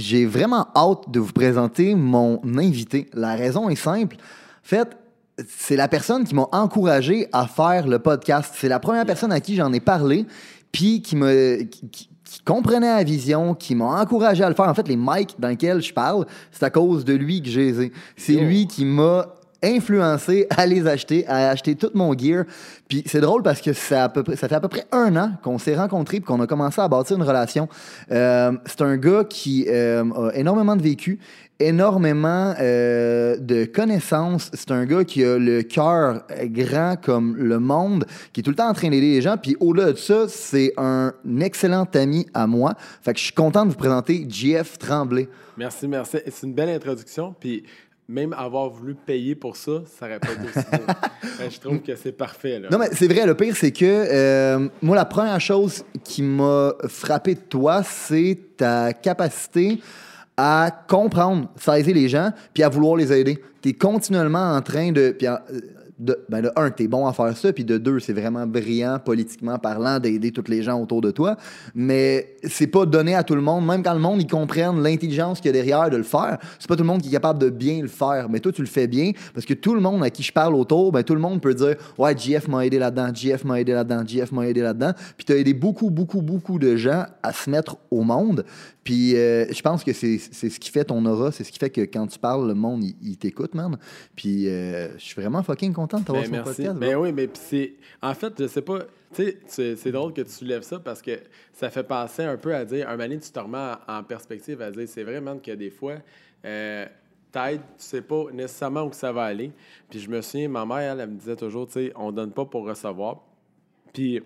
j'ai vraiment hâte de vous présenter mon invité. La raison est simple. En fait, c'est la personne qui m'a encouragé à faire le podcast. C'est la première personne à qui j'en ai parlé, puis qui me qui, comprenait la vision, qui m'a encouragé à le faire. En fait, les mics dans lesquels je parle, c'est à cause de lui que j'ai. C'est lui qui m'a influencé à les acheter, à acheter tout mon gear. Puis c'est drôle parce que ça, fait à peu près un an qu'on s'est rencontrés et qu'on a commencé à bâtir une relation. Euh, c'est un gars qui euh, a énormément de vécu, énormément euh, de connaissances. C'est un gars qui a le cœur grand comme le monde, qui est tout le temps en train d'aider les gens. Puis au-delà de ça, c'est un excellent ami à moi. Fait que je suis content de vous présenter JF Tremblay. Merci, merci. C'est une belle introduction. Puis même avoir voulu payer pour ça, ça aurait pas été aussi ben, je trouve que c'est parfait. Là. Non, mais c'est vrai, le pire, c'est que euh, moi, la première chose qui m'a frappé de toi, c'est ta capacité à comprendre, saisir les gens, puis à vouloir les aider. Tu es continuellement en train de. Puis, de, ben de un, tu es bon à faire ça, puis de deux, c'est vraiment brillant politiquement parlant d'aider tous les gens autour de toi. Mais c'est pas donné à tout le monde, même quand le monde, ils comprennent l'intelligence qu'il y a derrière de le faire. C'est pas tout le monde qui est capable de bien le faire. Mais toi, tu le fais bien parce que tout le monde à qui je parle autour, ben tout le monde peut dire Ouais, JF m'a aidé là-dedans, JF m'a aidé là-dedans, JF m'a aidé là-dedans. Puis tu as aidé beaucoup, beaucoup, beaucoup de gens à se mettre au monde. Puis euh, je pense que c'est ce qui fait ton aura, c'est ce qui fait que quand tu parles, le monde, il, t'écoute, man. Puis euh, je suis vraiment fucking content de t'avoir ben, sur podcast. Ben oui, mais c'est. En fait, je sais pas. Tu sais, c'est drôle que tu soulèves ça parce que ça fait passer un peu à dire, un moment tu te remets en perspective à dire, c'est vraiment que des fois, euh, t'aides, tu sais pas nécessairement où ça va aller. Puis je me souviens, ma mère, elle, elle me disait toujours, tu sais, on donne pas pour recevoir. Puis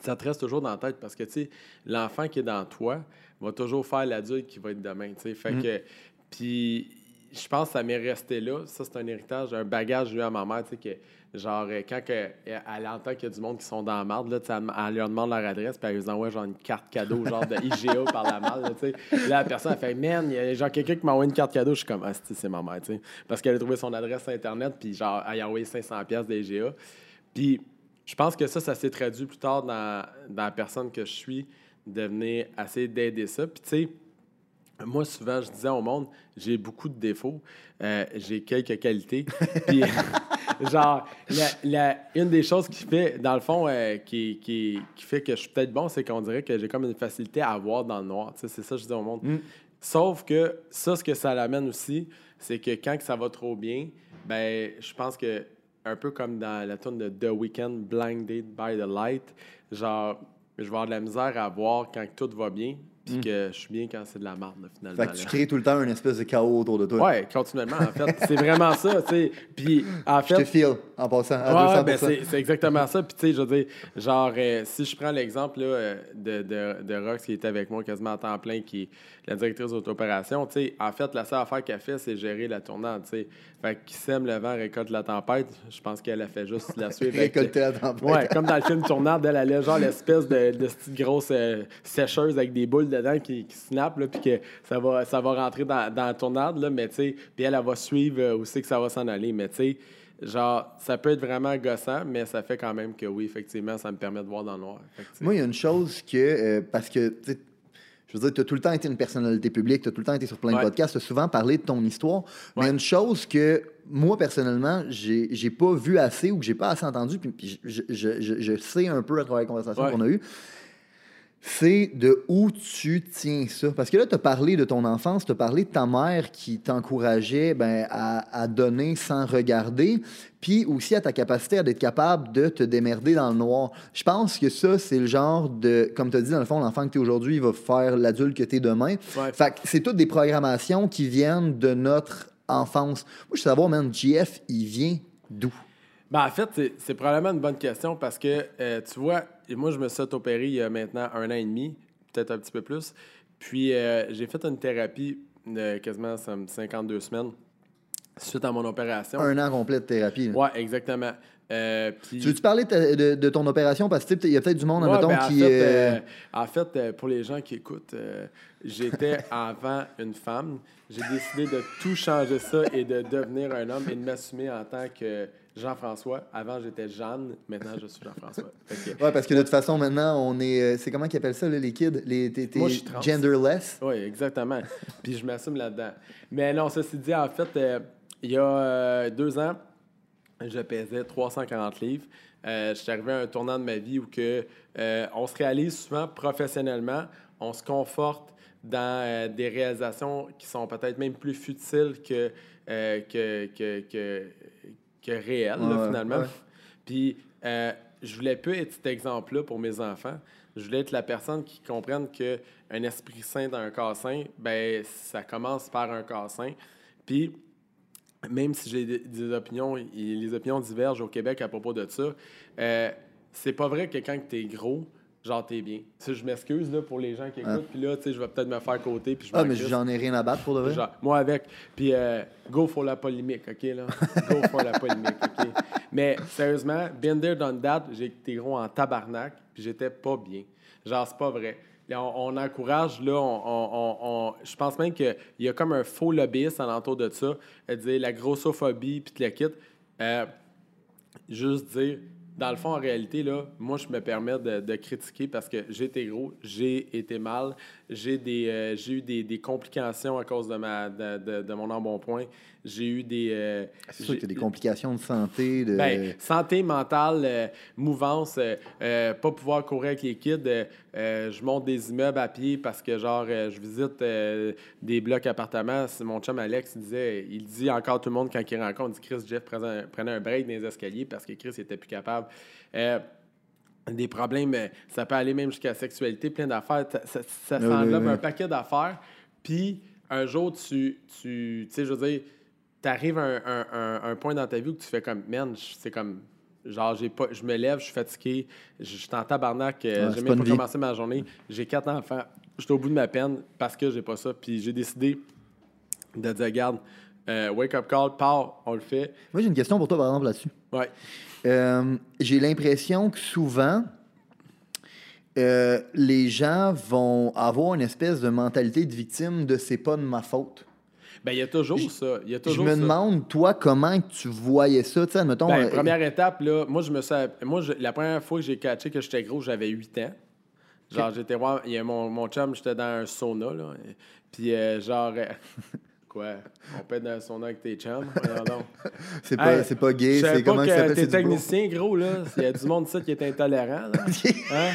ça te reste toujours dans la tête parce que, tu sais, l'enfant qui est dans toi va toujours faire l'adulte qui va être demain, tu sais. Fait mm. que, puis je pense que ça m'est resté là. Ça, c'est un héritage, un bagage eu à ma mère, tu sais, que, genre, euh, quand que, elle entend qu'il y a du monde qui sont dans la marde, là, elle, leur demande leur adresse, puis elle lui envoie genre une carte cadeau, genre de IGA par la marde, tu sais. Là, la personne, elle fait, man, il y a genre quelqu'un qui m'a envoyé une carte cadeau. Je suis comme, ah, c'est ma mère, tu sais. Parce qu'elle a trouvé son adresse sur Internet, puis genre, elle a envoyé 500$ d'IGA. Puis, je pense que ça, ça s'est traduit plus tard dans, dans, la personne que je suis, de venir essayer d'aider ça. Puis, tu sais, moi, souvent, je disais au monde, j'ai beaucoup de défauts, euh, j'ai quelques qualités. Puis, genre, la, une des choses qui fait, dans le fond, euh, qui, qui, qui, fait que je suis peut-être bon, c'est qu'on dirait que j'ai comme une facilité à voir dans le noir. Tu sais, c'est ça que je dis au monde. Mm. Sauf que ça, ce que ça l'amène aussi, c'est que quand ça va trop bien, ben, je pense que un peu comme dans la tune de The Weeknd, Blinded by the Light, genre, je vais avoir de la misère à voir quand tout va bien, puis mm. que je suis bien quand c'est de la merde, finalement. Fait que tu crées tout le temps une espèce de chaos autour de toi. Oui, continuellement, en fait. c'est vraiment ça, tu sais. Puis, en fait... Je te feel, en passant, à ouais, ben c'est exactement ça. Puis, tu sais, je veux dire, genre, euh, si je prends l'exemple euh, de, de, de, Rox, qui était avec moi quasiment à temps plein, qui est la directrice d'auto-opération, tu sais, en fait, la seule affaire qu'elle fait, c'est gérer la tournante, tu sais. Fait qui sème le vent, récolte la tempête. Je pense qu'elle a fait juste la suivre. Récolter la tempête. Ouais, comme dans le film Tournante, elle allait genre l'espèce de, de petite grosse euh, sécheuse avec des boules dedans qui, qui snap, puis que ça va, ça va rentrer dans, dans la tournade, là, mais tu sais, puis elle, elle, va suivre euh, aussi que ça va s'en aller. Mais tu sais, genre, ça peut être vraiment gossant, mais ça fait quand même que oui, effectivement, ça me permet de voir dans le noir. Moi, il y a une chose que, euh, parce que, je veux dire, tu as tout le temps été une personnalité publique, tu as tout le temps été sur plein de podcasts, tu as souvent parlé de ton histoire. Mais il y a une chose que moi, personnellement, j'ai pas vu assez ou que j'ai pas assez entendu, puis, je, je, je, je, sais un peu à travers les conversations qu'on a eues c'est de où tu tiens ça. Parce que là, tu as parlé de ton enfance, tu as parlé de ta mère qui t'encourageait ben, à, donner sans regarder, puis aussi à ta capacité à être capable de te démerder dans le noir. Je pense que ça, c'est le genre de, comme tu as dit, dans le fond, l'enfant que tu es aujourd'hui, il va faire l'adulte que tu es demain. Fait que c'est toutes des programmations qui viennent de notre enfance. Moi, je veux savoir, man, GF, il vient d'où? Ben, en fait, c'est probablement une bonne question parce que, euh, tu vois, moi, je me suis opéré il y a maintenant un an et demi, peut-être un petit peu plus. Puis euh, j'ai fait une thérapie de quasiment ça me- 52 semaines suite à mon opération. Un an complet de thérapie. Ouais, exactement. Euh, Tu veux-tu parler de, de- de ton opération? Parce que tu sais, il y a peut-être du monde, Ouais, admettons, ben, en qui. fait, euh, en fait, pour les gens qui écoutent, j'étais avant une femme. J'ai décidé de tout changer ça et de devenir un homme et de m'assumer en tant que Jean-François. Avant, j'étais Jeanne. Maintenant, je suis Jean-François. Que- Ouais, parce que de toute façon, maintenant, on est. euh, C'est comment qu'ils appellent ça, là, les kids? Les, t'es, t'es Moi, je suis trans. genderless? Oui, exactement. Puis je m'assume là-dedans. Mais non, ceci dit, en fait, euh, il y a euh, deux ans, je pesais 340 livres. Euh, je suis arrivé à un tournant de ma vie où que, on se réalise souvent professionnellement, on se conforte dans des réalisations qui sont peut-être même plus futiles que, euh, que, que, que, là, Ouais, finalement. ouais. Puis, euh, je voulais pas être cet exemple-là pour mes enfants. Je voulais être la personne qui comprenne que un esprit sain dans un corps sain, ben ça commence par un corps sain. Puis, même si j'ai des, opinions, et les opinions divergent au Québec à propos de ça, euh, c'est pas vrai que quand t'es gros, genre t'es bien. Tu je m'excuse là, pour les gens qui écoutent, puis là, tu sais, je vais peut-être me faire côté, puis je Ah, mais j'en ai rien à battre pour de vrai. Genre, moi avec. Puis, euh, go for la polémique, OK, là? Go for la polémique, OK? Mais sérieusement, been there, done that, j'ai été gros en tabarnak, puis j'étais pas bien. Genre, c'est pas vrai. On, on encourage, là, on, on- on- je pense même qu'il y a comme un faux lobbyiste alentour de ça, à dire la grossophobie, puis tout le kit. Euh, juste dire, dans le fond, en réalité, là, moi, je me permets de, de critiquer parce que j'ai été gros, j'ai été mal, j'ai des, euh, j'ai eu des, des complications à cause de, ma, de, de- de mon embonpoint. J'ai eu des. euh, C'est sûr j'ai- qu'il y a des complications de santé. De... ben, santé mentale, euh, mouvance, pas pouvoir courir avec les kids. je monte des immeubles à pied parce que, genre, je visite des blocs appartements. Mon chum Alex, il disait, il dit encore tout le monde quand il rencontre, il dit Chris, Jeff prenait un, prenait un break dans les escaliers parce que Chris était plus capable. Euh, des problèmes, euh, ça peut aller même jusqu'à la sexualité, plein d'affaires. Ça, ça, ça Oui, oui, s'enveloppe oui. un paquet d'affaires. Puis, un jour, tu, tu sais, je veux dire, tu arrives à un, un- un- un point dans ta vie où tu fais comme, man, c'est comme, genre, j'ai pas, je me lève, je suis fatigué, je suis en tabarnak, euh, Ouais, j'ai même pas pas commencé ma journée, j'ai quatre enfants, je suis au bout de ma peine parce que j'ai pas ça. Puis j'ai décidé de dire, regarde, euh, wake up call, pars, on le fait. Moi, j'ai une question pour toi, par exemple, là-dessus. Ouais. Euh, j'ai l'impression que souvent, euh, les gens vont avoir une espèce de mentalité de victime de c'est pas de ma faute. Ben, il y a toujours ça. Il y a Je me ça. demande, toi, comment tu voyais ça, tu sais, admettons. Ben, première étape, là, moi, je me suis. Moi, je- la première fois que j'ai catché que j'étais gros, j'avais 8 ans. Genre, j'étais voir. Mon, mon chum, j'étais dans un sauna, là. Puis, genre. quoi? On être dans sauna avec tes chums? C'est pas, Hey, c'est pas gay, c'est comment que ça t'es technicien, gros, là. Il y a du monde ici qui est intolérant, là. Hein?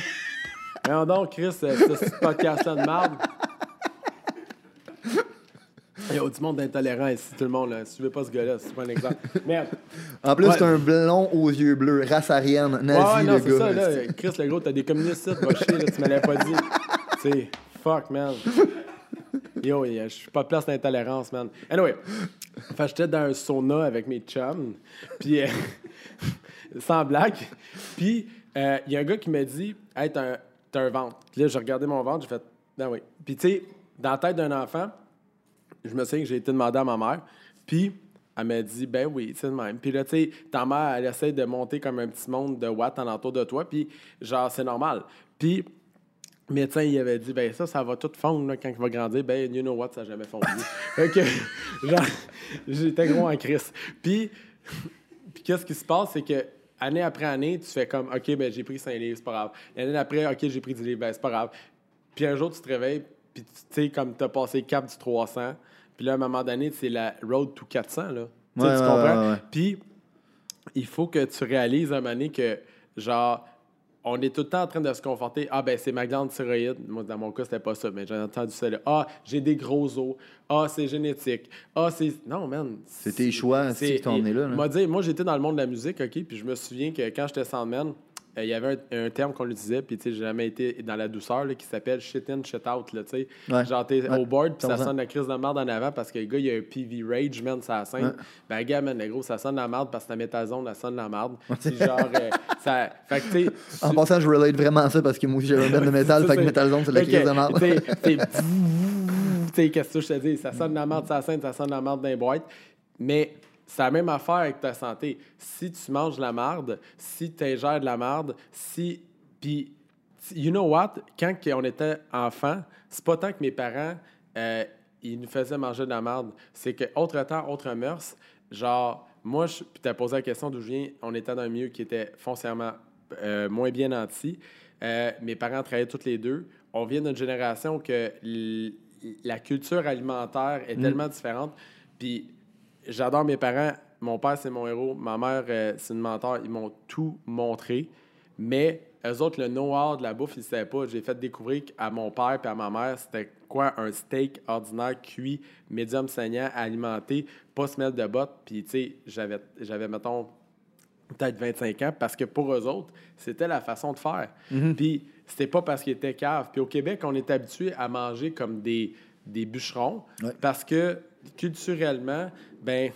Voyons donc, Chris, euh, ce podcast-là de marde. Il y a du monde intolérant ici, tout le monde. Là. Suivez pas ce gars-là, c'est pas un exemple. Merde. En plus, Ouais. c'est un blond aux yeux bleus, race arienne, nazi, ouais, non, le gars. ça, là. Chris, le gros, t'as des communistes là, tu me l'avais pas dit. Sais, fuck, man. Yo, je suis pas de place d'intolérance, man. Anyway, que j'étais dans un sauna avec mes chums, puis euh, sans blague. Puis euh, il y a un gars qui m'a dit Hey, t'as un, un ventre. Puis là, j'ai regardé mon ventre, j'ai fait Ah oui. Puis tu sais, dans la tête d'un enfant, je me souviens que j'ai été demandé à ma mère, puis elle m'a dit, ben oui, c'est le même. Puis là, tu sais, ta mère, elle essaie de monter comme un petit monde de watts alentour de toi, puis genre, c'est normal. Puis médecin, il avait dit, ben ça, ça va tout fondre là, quand il va grandir. Ben, you know what, ça n'a jamais fondu. fait que, genre, j'étais gros en crise. Puis, puis qu'est-ce qui se passe, c'est que année après année, tu fais comme, OK, ben j'ai pris 5 livres, c'est pas grave. L'année d'après, OK, j'ai pris 10 livres, ben c'est pas grave. Puis un jour, tu te réveilles, puis tu sais, comme tu as passé le cap du 300, puis là, à un moment donné, c'est la road to 400, là. Tu Ouais, comprends? Puis, il faut que tu réalises à un moment donné que, genre, on est tout le temps en train de se conforter. Ah, ben, c'est ma glande thyroïde. Moi, dans mon cas, c'était pas ça, mais j'ai entendu ça là. Ah, j'ai des gros os. Ah, c'est génétique. Ah, c'est. Non, man. C'est tes choix, c'est t'en es là, là. Moi, j'étais dans le monde de la musique, OK, puis je me souviens que quand j'étais Sandman, euh, il y avait un, un terme qu'on utilisait, puis tu sais, j'ai jamais été dans la douceur, là, qui s'appelle shit in, shit out, là, tu sais. Ouais. Genre, t'es Ouais. au board, puis ça 100%. sonne la crise de merde en avant parce que le gars, il a un PV rage, man, ça scène. Ouais. Ben, gars, man, le gros, ça sonne la merde parce que ta métazone, elle sonne la merde. Genre, euh, ça. Fait que, tu. En passant, je relate vraiment à ça parce que moi aussi, j'ai un band de métal, fait que Metal Zone, c'est la crise de merde. t'sais, t'sais, t'sais, qu'est-ce que je te dis? Ça sonne la merde, ça scène, ça sonne la merde dans les boîtes. Mais c'est la même affaire avec ta santé. Si tu manges de la merde, si tu ingères de la merde, si. Puis, you know what? Quand on était enfant, c'est pas tant que mes parents. euh, ils nous faisaient manger de la merde. C'est que, autre temps, autre mœurs, genre, moi, je, puis t'as posé la question d'où je viens, on était dans un milieu qui était foncièrement euh, moins bien nanti. Euh, mes parents travaillaient tous les deux. On vient d'une génération que la culture alimentaire est tellement différente. Puis j'adore mes parents. Mon père, c'est mon héros. Ma mère, euh, c'est une mentor. Ils m'ont tout montré. Mais eux autres, le know-how de la bouffe, ils ne savaient pas. J'ai fait découvrir à mon père et à ma mère, c'était quoi un steak ordinaire cuit, médium saignant, alimenté, pas semelle de botte. Puis, tu sais, j'avais, j'avais, mettons, peut-être 25 ans, parce que pour eux autres, c'était la façon de faire. Puis c'était pas parce qu'ils étaient caves. Puis au Québec, on est habitué à manger comme des, des bûcherons, Ouais. parce que culturellement, ben,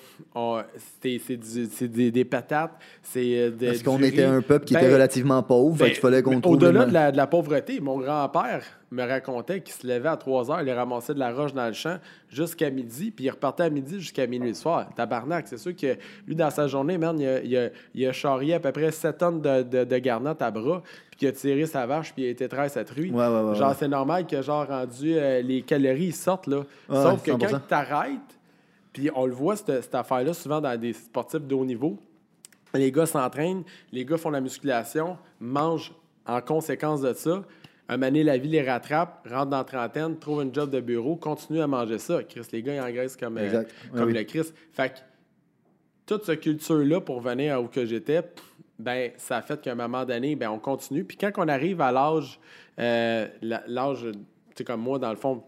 c'est des, des patates, c'est euh, de- Parce qu'on était un peuple qui Ben, était relativement pauvre, fait ben, qu'il fallait qu'on trouve. Au-delà de la, de la pauvreté, mon grand-père me racontait qu'il se levait à 3 heures, il ramassait de la roche dans le champ jusqu'à midi, puis il repartait à midi jusqu'à minuit le soir. Tabarnak, c'est sûr que lui, dans sa journée, man, il a, il a, il a charrié à peu près 7 tonnes de, de, de garnottes à bras, puis qu'il a tiré sa vache, puis il a été très cette rue. Ouais, ouais, ouais, genre, c'est normal que, genre, rendu, euh, les calories sortent, là. Sauf que 100%. quand tu t'arrêtes, puis on le voit, cette, cette affaire-là, souvent dans des sportifs de haut niveau, les gars s'entraînent, les gars font la musculation, mangent en conséquence de ça. Un donné, la vie les rattrape, rentrent dans la trentaine, trouvent une job de bureau, continuent à manger ça. Chris, les gars, ils engraissent comme, euh, comme oui. le Chris. Fait que toute cette culture-là, pour venir à où que j'étais, ben, ça a fait qu'à un moment donné, ben, on continue. Puis quand on arrive à l'âge, euh, l'âge, tu sais, comme moi, dans le fond,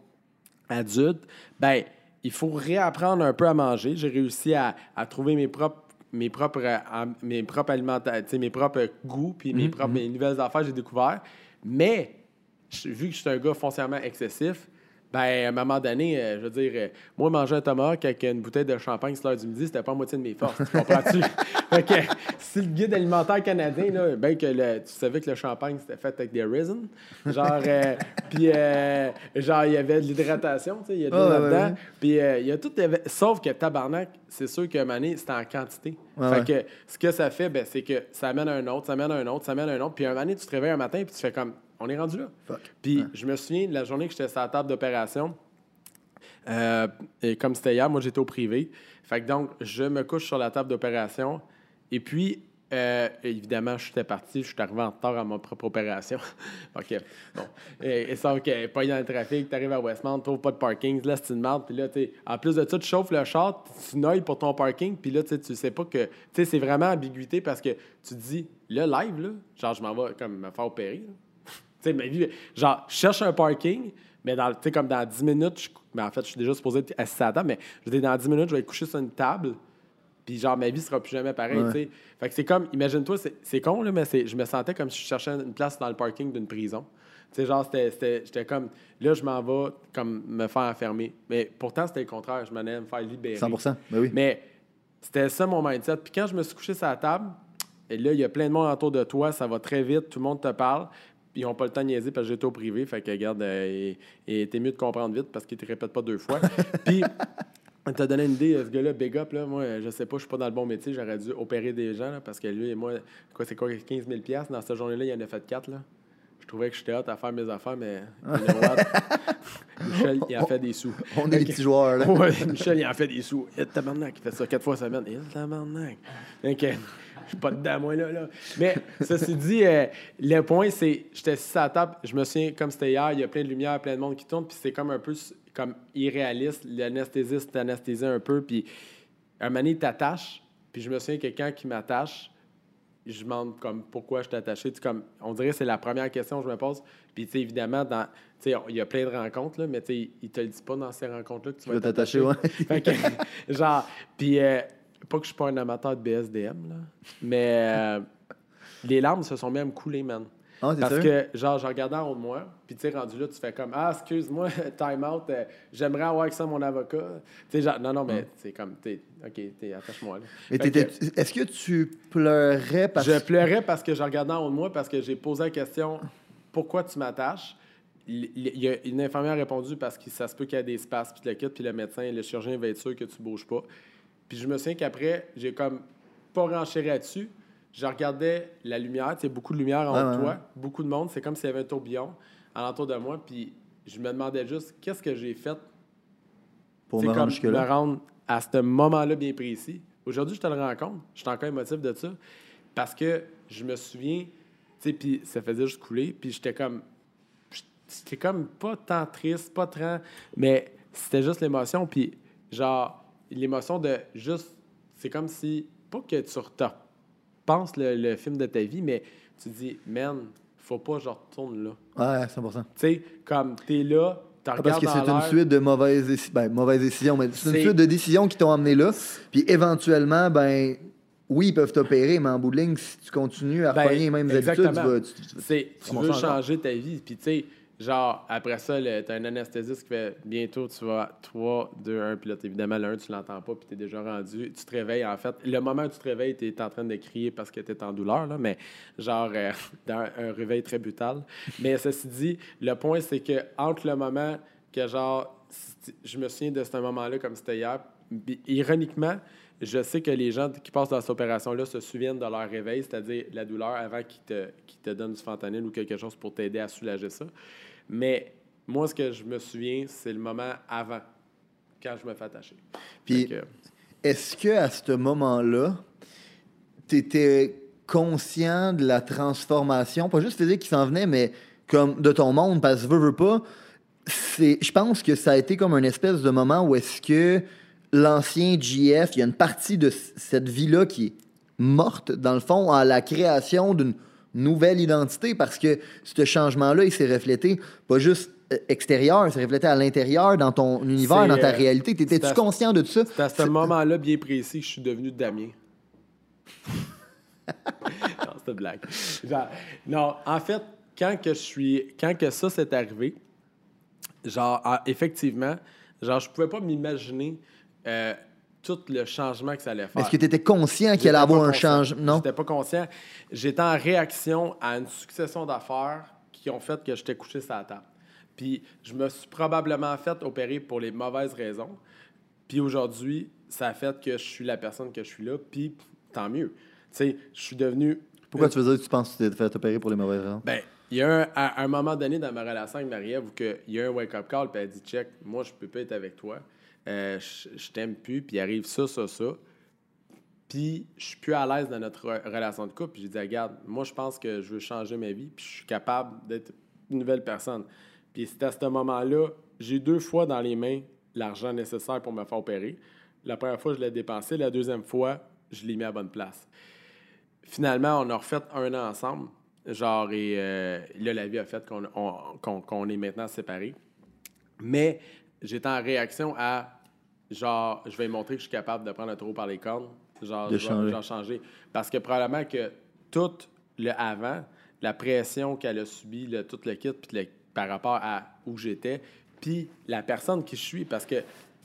adulte, ben, il faut réapprendre un peu à manger. J'ai réussi à, à trouver mes propres mes propres, euh, mes propres alimenta- tu sais, mes propres goûts, puis Mhm, mes propres mes nouvelles affaires, j'ai découvert. Mais, vu que je suis un gars foncièrement excessif, ben, à un moment donné, euh, je veux dire, euh, moi, manger un tomahawk avec une bouteille de champagne sur l'heure du midi, c'était pas moitié de mes forces. Tu comprends-tu? fait que, si le guide alimentaire canadien, là, ben que le- tu savais que le champagne, c'était fait avec des raisins, genre, euh, puis, euh, genre, il y avait de l'hydratation, tu sais, il y a de là-dedans. Puis, il y a tout. Sauf que tabarnak, c'est sûr qu'à un moment donné, c'était en quantité. Fait ouais. que ce que ça fait, ben, c'est que ça amène un autre, ça amène un autre, ça amène un autre. Puis, un moment donné, tu te réveilles un matin, puis tu fais comme, on est rendu là. Fuck. Puis, je me souviens de la journée que j'étais sur la table d'opération. Euh, et comme c'était hier, moi, j'étais au privé. Fait que donc, je me couche sur la table d'opération. Et puis, euh, évidemment, j'étais parti, je suis arrivé en retard à ma propre opération. OK. Bon. Et, et ça, OK, pas dans le trafic, tu arrives à Westmount, tu trouves pas de parking, là, c'est une merde. Puis là, tu sais, en plus de ça, tu chauffes le char, tu noilles pour ton parking, puis là, tu sais pas que. Tu sais, c'est vraiment ambiguïté parce que tu te dis, là, live, là, genre, je m'en vais comme me faire opérer. là. Sais, ma vie, genre, je cherche un parking, mais dans, comme dans 10 minutes, je, mais en fait, je suis déjà supposé être assis à la table, mais je dis, dans 10 minutes, je vais être couché sur une table, puis genre, ma vie sera plus jamais pareille, Ouais. tu sais. Fait que c'est comme, imagine-toi, c'est, con, là, mais je me sentais comme si je cherchais une place dans le parking d'une prison. Tu sais, genre, j'étais comme, là, je m'en vais comme me faire enfermer. Mais pourtant, c'était le contraire, je m'en allais me faire libérer. 100 ben oui. Mais c'était ça mon mindset. Puis quand je me suis couché sur la table, et là, il y a plein de monde autour de toi, ça va très vite, tout le monde te parle, ils n'ont pas le temps de niaiser parce que j'étais au privé. Fait que, regarde, euh, et, et t'es mieux de comprendre vite parce qu'il te répète pas deux fois. puis, on t'a donné une idée, ce gars-là, big up, là, moi, je sais pas, je suis pas dans le bon métier, j'aurais dû opérer des gens, là, parce que lui et moi, quoi, c'est quoi, 15 000 piastres? Dans cette journée-là, il en a fait 4, là. Je trouvais que j'étais hâte à faire mes affaires, mais? Michel, il en fait des sous. On est les petits joueurs, là. Ouais, Michel, il en fait des sous. Et tabarnak, il fait ça quatre fois semaine. Et tabarnak. OK. Je suis pas dedans, moi, là. là. Mais, ceci dit, euh, le point, c'est, j'étais assis à la table, je me souviens, comme c'était hier, il y a plein de lumière, plein de monde qui tourne, puis c'est comme un peu comme irréaliste. L'anesthésiste t'anesthésait un peu, puis un moment donné, il t'attache, puis je me souviens, quelqu'un qui m'attache, je demande comme pourquoi je suis attaché. Comme, on dirait que c'est la première question que je me pose. Puis, tu sais, évidemment, dans, il y a plein de rencontres, là, mais tu sais, il te le dit pas dans ces rencontres-là que tu Tu vas t'attacher, ouais. fait que, genre, puis, euh, pas que je suis pas un amateur de BSDM, là, mais, euh, les larmes se sont même coulées, man. Ah, Parce que, genre, je regardais en haut de moi, puis tu sais, rendu là, tu fais comme Ah, excuse-moi, time out, euh, j'aimerais avoir avec ça mon avocat. Tu sais, genre, non, non, mais c'est comme, t'es, ok, t'es, attache-moi là. Mais que est-ce que tu pleurais parce Je pleurais parce que je regardais en haut de moi, parce que j'ai posé la question Pourquoi tu m'attaches? Il il y a une infirmière a répondu parce que ça se peut qu'il y ait des spasmes, puis le kit, puis le médecin, le chirurgien va être sûr que tu bouges pas. Puis je me souviens qu'après, j'ai comme pas renchéré là-dessus. Je regardais la lumière, tu sais, beaucoup de lumière en ouais, toi, ouais. beaucoup de monde. C'est comme s'il y avait un tourbillon alentour de moi. Puis je me demandais juste qu'est-ce que j'ai fait pour c'est me comme rendre jusque-là? me rendre à ce moment-là bien précis. Aujourd'hui, je te le rends compte. Je suis encore émotif de ça. Parce que je me souviens, tu sais, puis ça faisait juste couler. Puis j'étais comme. J'étais comme pas tant triste, pas tant. Mais c'était juste l'émotion. Puis genre, l'émotion de juste. C'est comme si. Pas que tu repenses le, le film de ta vie, mais tu dis, man, faut pas que je retourne là. Ouais, 100%. Tu sais, comme t'es là, tu Ah, parce que c'est une suite de mauvaises, déci- ben, mauvaises décisions, mais c'est une suite de décisions qui t'ont amené là. Puis éventuellement, ben, oui, ils peuvent t'opérer, mais en bout de ligne, si tu continues à Ben, les mêmes habitudes, tu vas. tu- veux encore? changer ta vie. Puis, tu sais, genre, après ça, t'as un anesthésiste qui fait bientôt, tu vas 3, 2, 1, puis là, évidemment, le 1, tu l'entends pas, puis t'es déjà rendu. Tu te réveilles, en fait. Le moment où tu te réveilles, t'es en train de crier parce que t'es en douleur, là, mais genre, euh, un réveil très brutal. Mais ceci dit, le point, c'est que entre le moment que, genre, je me souviens de ce moment-là comme c'était hier, ironiquement, je sais que les gens qui passent dans cette opération-là se souviennent de leur réveil, c'est-à-dire la douleur avant qu'ils te, qu'ils te donnent du fentanyl ou quelque chose pour t'aider à soulager ça. Mais moi, ce que je me souviens, c'est le moment avant, quand je me fais attacher. Puis- que- Est-ce que à ce moment-là, tu étais conscient de la transformation, pas juste physique qui s'en venait, mais comme de ton monde, parce que veux, veux pas, c'est, je pense que ça a été comme un espèce de moment où est-ce que l'ancien GF, il y a une partie de cette vie-là qui est morte, dans le fond, à la création d'une nouvelle identité, parce que ce changement-là, il s'est reflété pas juste euh, extérieur, il s'est reflété à l'intérieur, dans ton univers, dans ta euh, réalité. T'étais-tu conscient de tout ça? C'est à ce moment-là bien précis que je suis devenu Damien. non, c'est une blague. Genre, non, en fait, quand que je suis, quand que ça s'est arrivé, genre, ah, effectivement, genre, je pouvais pas m'imaginer euh, tout le changement que ça allait faire. Est-ce que tu étais conscient qu'il allait avoir un changement? Non? J'étais pas conscient. J'étais en réaction à une succession d'affaires qui ont fait que j'étais couché sur la table. Puis je me suis probablement fait opérer pour les mauvaises raisons. Puis aujourd'hui, ça a fait que je suis la personne que je suis là. Puis tant mieux. Tu sais, je suis devenu. Pourquoi tu veux dire que tu penses que tu t'es fait opérer pour les mauvaises raisons? Ben, il y a un, à un moment donné dans ma relation avec Marie-Ève où il y a un wake-up call, puis elle dit Check, moi, je peux pas être avec toi. Euh, je t'aime plus, puis il arrive ça, ça, ça. Puis je suis plus à l'aise dans notre re- relation de couple. Puis j'ai dit Regarde, moi, je pense que je veux changer ma vie, puis je suis capable d'être une nouvelle personne. Puis c'est à ce moment-là, j'ai eu deux fois dans les mains l'argent nécessaire pour me faire opérer. La première fois, je l'ai dépensé. La deuxième fois, je l'ai mis à bonne place finalement, on a refait un an ensemble. Genre, et euh, là, la vie a fait qu'on on- qu'on- qu'on est maintenant séparés. Mais j'étais en réaction à, genre, je vais montrer que je suis capable de prendre le taureau par les cornes. Genre, De changer. Parce que probablement que tout le avant, la pression qu'elle a subie, le, tout le kit, puis le- par rapport à où j'étais, puis la personne qui je suis. Parce que,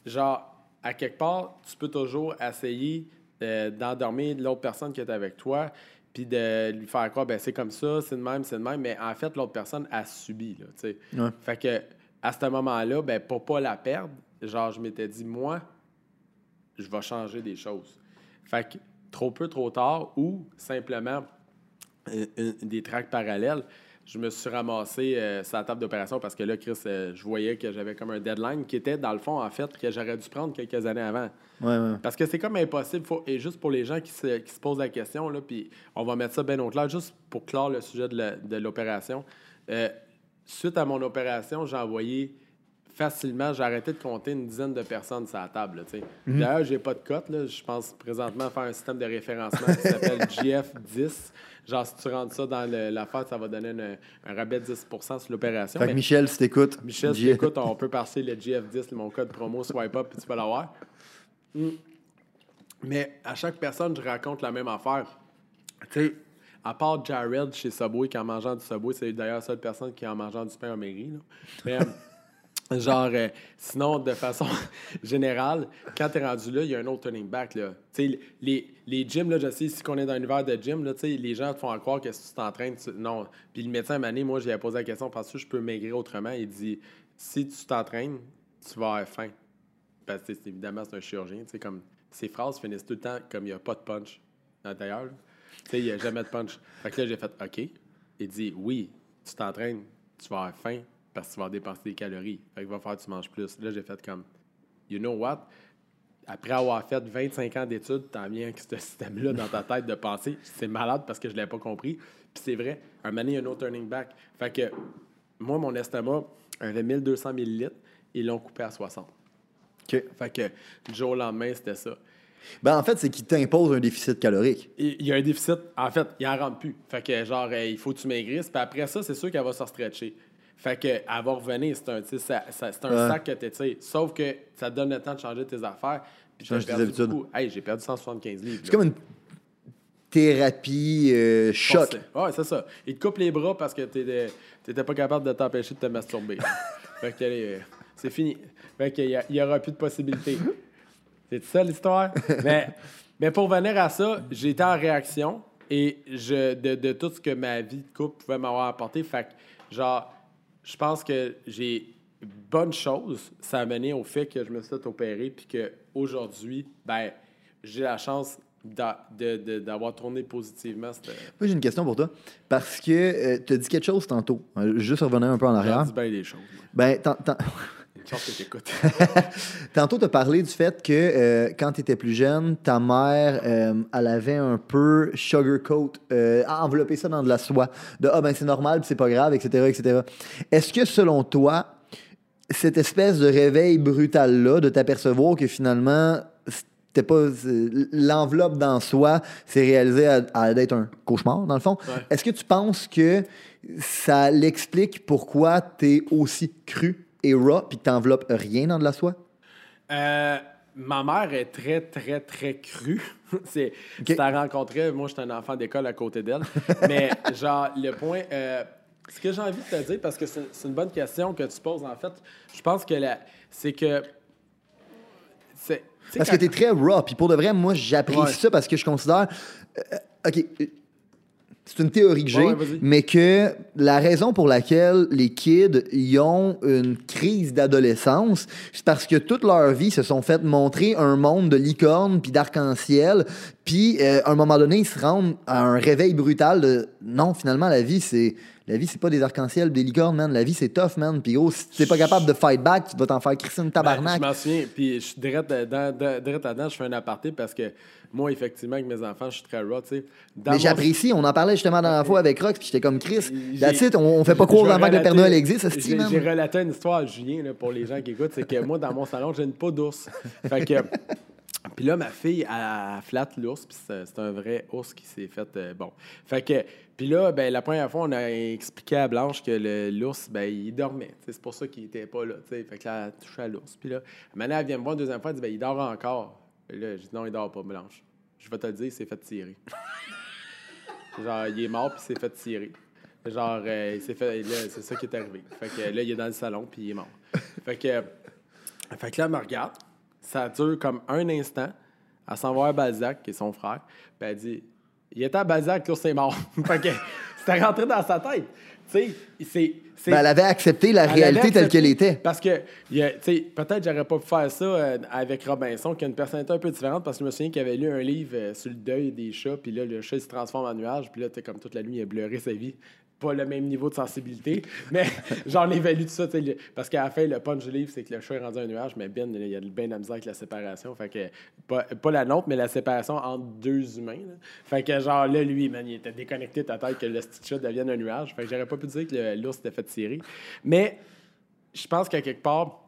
genre, à quelque part, tu peux toujours essayer euh, d'endormir l'autre personne qui est avec toi, puis de lui faire croire, ben c'est comme ça, c'est de même, c'est de même. Mais en fait, l'autre personne a subi, là, tu sais. Ouais. Fait que, à ce moment-là, ben, pour pas la perdre, genre, je m'étais dit, moi, je vais changer des choses. Fait que, trop peu, trop tard, ou simplement euh, des tracks parallèles, je me suis ramassé euh, sur la table d'opération parce que là, Chris, euh, je voyais que j'avais comme un deadline qui était, dans le fond, en fait, que j'aurais dû prendre quelques années avant. Ouais, ouais. Parce que c'est comme impossible. Faut- et juste pour les gens qui se, qui se posent la question, là, puis on va mettre ça bien au clair, juste pour clore le sujet de l'opération. Euh, suite à mon opération, j'ai envoyé facilement, j'ai arrêté de compter une dizaine de personnes sur la table. tu sais. D'ailleurs, j'ai pas de cote. Je pense présentement faire un système de référencement qui s'appelle GF10. Genre, si tu rentres ça dans l'affaire, ça va donner une- un rabais de 10% sur l'opération. Fait que Michel, si t'écoutes. Michel, si écoute, on peut passer le GF10, mon code promo swipe up, puis tu vas l'avoir. Mm. Mais à chaque personne, je raconte la même affaire. Tu sais, à part Jared chez Subway qui en mangeant du Subway, c'est d'ailleurs la seule personne qui en mangeant du pain en mairie. Là. Mais, euh, genre, euh, sinon, de façon générale, quand tu es rendu là, il y a un autre turning back. Là. Les, les gyms, là, je sais, si on est dans un univers de gym, là, les gens te font croire que si tu t'entraînes, non. Puis le médecin m'a moi, j'ai posé la question, parce que je peux maigrir autrement? Il dit, si tu t'entraînes, tu vas avoir faim. Parce que évidemment, c'est un chirurgien. Comme, ses phrases finissent tout le temps comme il n'y a pas de punch sais, Il n'y a jamais de punch. Fait que là, j'ai fait OK. Il dit Oui, tu t'entraînes, tu vas avoir faim parce que tu vas dépenser des calories. Fait qu'il va falloir que tu manges plus. Là, j'ai fait comme You know what? Après avoir fait 25 ans d'études, t'as mis ce système-là dans ta tête de penser. C'est malade parce que je ne l'avais pas compris. Puis c'est vrai, un donné, il y a un autre turning back. Fait que moi, mon estomac avait 1200 millilitres. Ils l'ont coupé à 60. OK. Fait que au lendemain, c'était ça. Ben, en fait, c'est qu'il t'impose un déficit calorique. Il il y a un déficit. En fait, il en rentre plus. Fait que, genre, euh, il faut que tu maigrisses. Puis après ça, c'est sûr qu'elle va se stretcher. Fait que, elle va revenir. C'est un, tu sais, ça- ça- c'est un Ouais. sac que tu étires. Sauf que ça te donne le temps de changer tes affaires. Puis j'ai perdu habitudes. beaucoup. Hey, j'ai perdu 175 livres. C'est comme une thérapie euh, choc. Ouais, c'est ça. Il te coupe les bras parce que t'étais t'étais pas capable de t'empêcher de te masturber. fait que euh, c'est fini. Fait qu'il y, a- il y aura plus de possibilités. C'est ça l'histoire? mais, mais pour venir à ça, été en réaction et je, de, de tout ce que ma vie de couple pouvait m'avoir apporté. Fait que, genre, je pense que j'ai bonne chose. Ça a mené au fait que je me suis fait opérer puis qu'aujourd'hui, ben, j'ai la chance d'avoir tourné positivement. cette- Moi, j'ai une question pour toi. Parce que tu as dit quelque chose tantôt. Euh, Juste revenir un peu en arrière. dis bien des choses. Ben, Une chance que t'écoutes. Tantôt, tu as parlé du fait que euh, quand tu étais plus jeune, ta mère, euh, elle avait un peu sugarcoat, euh, enveloppé ça dans de la soie. De Ah, ben c'est normal, c'est pas grave, etc. etc. Est-ce que selon toi, cette espèce de réveil brutal-là, de t'apercevoir que finalement, c'était pas. c'est- L'enveloppe dans soi s'est réalisé à, à d'être un cauchemar, dans le fond? Ouais. Est-ce que tu penses que ça l'explique pourquoi tu es aussi cru et raw, puis que t'enveloppes rien dans de la soie? Euh, ma mère est très, très, très crue. c'est, Ok. Tu t'as rencontré, moi, j'étais un enfant d'école à côté d'elle. Mais, genre, le point. euh, ce que j'ai envie de te dire, parce que c'est, une bonne question que tu poses, en fait, je pense que la, c'est que. C'est, Parce quand- que t'es très raw. Puis pour de vrai, moi, j'apprécie Ouais. ça parce que je considère. euh, OK. C'est une théorie que j'ai, Ouais, ouais, vas-y. mais que la raison pour laquelle les kids y ont une crise d'adolescence, c'est parce que toute leur vie se sont fait montrer un monde de licornes puis d'arc-en-ciel, puis euh, à un moment donné, ils se rendent à un réveil brutal de non, finalement, la vie, c'est. La vie, c'est pas des arcs-en-ciel, des licornes, man. La vie, c'est tough, man. Puis gros, si t'es pas capable de fight back, tu vas t'en faire crisser une Ben, tabarnak. je m'en souviens, puis je suis direct dedans, de- direct là-dedans, je fais un aparté parce que moi, effectivement, avec mes enfants, je suis très raw, tu sais. Dans Mais mon- j'apprécie, on en parlait justement la dernière fois avec Rox, puis j'étais comme Chris. That's it, on, on fait pas vais avant que le Père Noël existe, c'est J'ai j'ai relaté une histoire à Julien là, pour les gens qui écoutent. C'est que moi, dans mon salon, j'ai une peau d'ours. Fait que. Puis là, ma fille, elle, elle flatte l'ours, puis c'est un vrai ours qui s'est fait. euh, bon. Fait que. Puis là, ben, la première fois, on a expliqué à Blanche que l'ours, ben, il dormait. C'est pour ça qu'il était pas là. tu sais. Fait que là, elle touchait à l'ours. Puis là, maintenant, elle vient me voir une deuxième fois, elle dit, ben, il dort encore. Et là, je dis, non, il dort pas, Blanche. Je vais te le dire, il s'est fait tirer. Genre, il est mort, puis il s'est fait tirer. Genre, euh, il s'est fait. Là, c'est ça qui est arrivé. Fait que là, il est dans le salon, puis il est mort. Fait que, fait que là, elle me regarde. Ça dure comme un instant. Elle s'en va à Balzac, qui est son frère. Puis elle dit Il était à Balzac, l'ours est mort. fait que c'était rentré dans sa tête. Tu sais, c'est. c'est- Ben, elle avait accepté la elle réalité telle qu'elle était. Parce que, tu sais, peut-être j'aurais pas pu faire ça euh, avec Robinson, qui a une personnalité un peu différente, parce que je me souviens qu'il avait lu un livre euh, sur le deuil des chats, puis là, le chat il se transforme en nuage, puis là, tu comme toute la nuit, il a pleuré sa vie. Pas le même niveau de sensibilité, mais j'en évalue tout ça, le- parce qu'à la fin, le punch du livre, c'est que le chat est rendu un nuage, mais Ben, il y a bien la misère avec la séparation. Fait que, pas, pas la nôtre, mais la séparation entre deux humains. là. Fait que, genre, là, lui, man, il était déconnecté de ta tête que le petit chat devienne un nuage. Fait que j'aurais pas pu dire que l'ours s'était fait tirer. Mais je pense qu'à quelque part,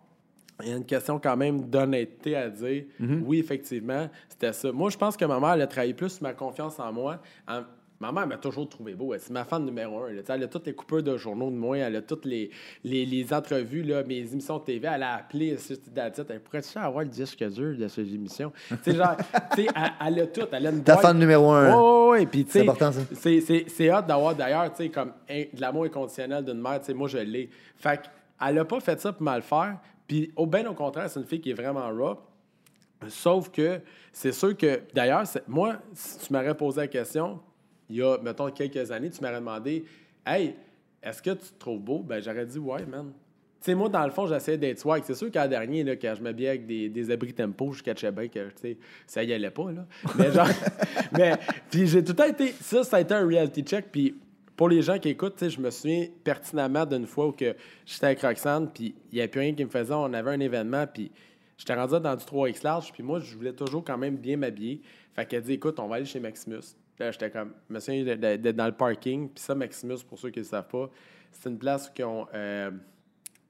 il y a une question quand même d'honnêteté à dire. Oui, effectivement, c'était ça. Moi, je pense que ma mère, elle a travaillé plus sur ma confiance en moi. En- Ma mère m'a toujours trouvé beau. C'est ma fan numéro un. là. Elle a toutes les coupeurs de journaux de moi. Elle a toutes les, les, les entrevues, là, mes émissions de TV. Elle a appelé. Elle pourrait-tu avoir le disque dur de ces émissions? genre, elle, elle a tout. Elle a une Ta boîte- fan numéro un. Puis, tu sais, C'est important, ça. c'est- hot d'avoir d'ailleurs, comme de l'amour inconditionnel d'une mère. Moi, je l'ai. Fait qu'elle a pas fait ça pour mal faire. Puis, au bien au contraire, c'est une fille qui est vraiment raw. Sauf que c'est sûr que, d'ailleurs, moi, si tu m'aurais posé la question, il y a, mettons, quelques années, tu m'aurais demandé Hey, est-ce que tu te trouves beau? Ben, j'aurais dit Ouais, man. Tu sais, moi, dans le fond, j'essayais d'être swag. C'est sûr qu'à dernier, là, quand je m'habillais avec des, des abris tempo, je catchais bien que, tu sais, ça y allait pas, là. Mais genre, mais, puis j'ai tout le temps été, ça, ça a été un reality check. Puis pour les gens qui écoutent, tu sais, je me souviens pertinemment d'une fois où que j'étais avec Roxane, puis il n'y avait plus rien qui me faisait. On avait un événement, puis j'étais rendu dans du 3X large, puis moi, je voulais toujours quand même bien m'habiller. Fait qu'elle dit, écoute, on va aller chez Maximus. Là, j'étais comme, me souviens d'être dans le parking, puis ça, Maximus, pour ceux qui ne le savent pas, c'est une place ils ont euh,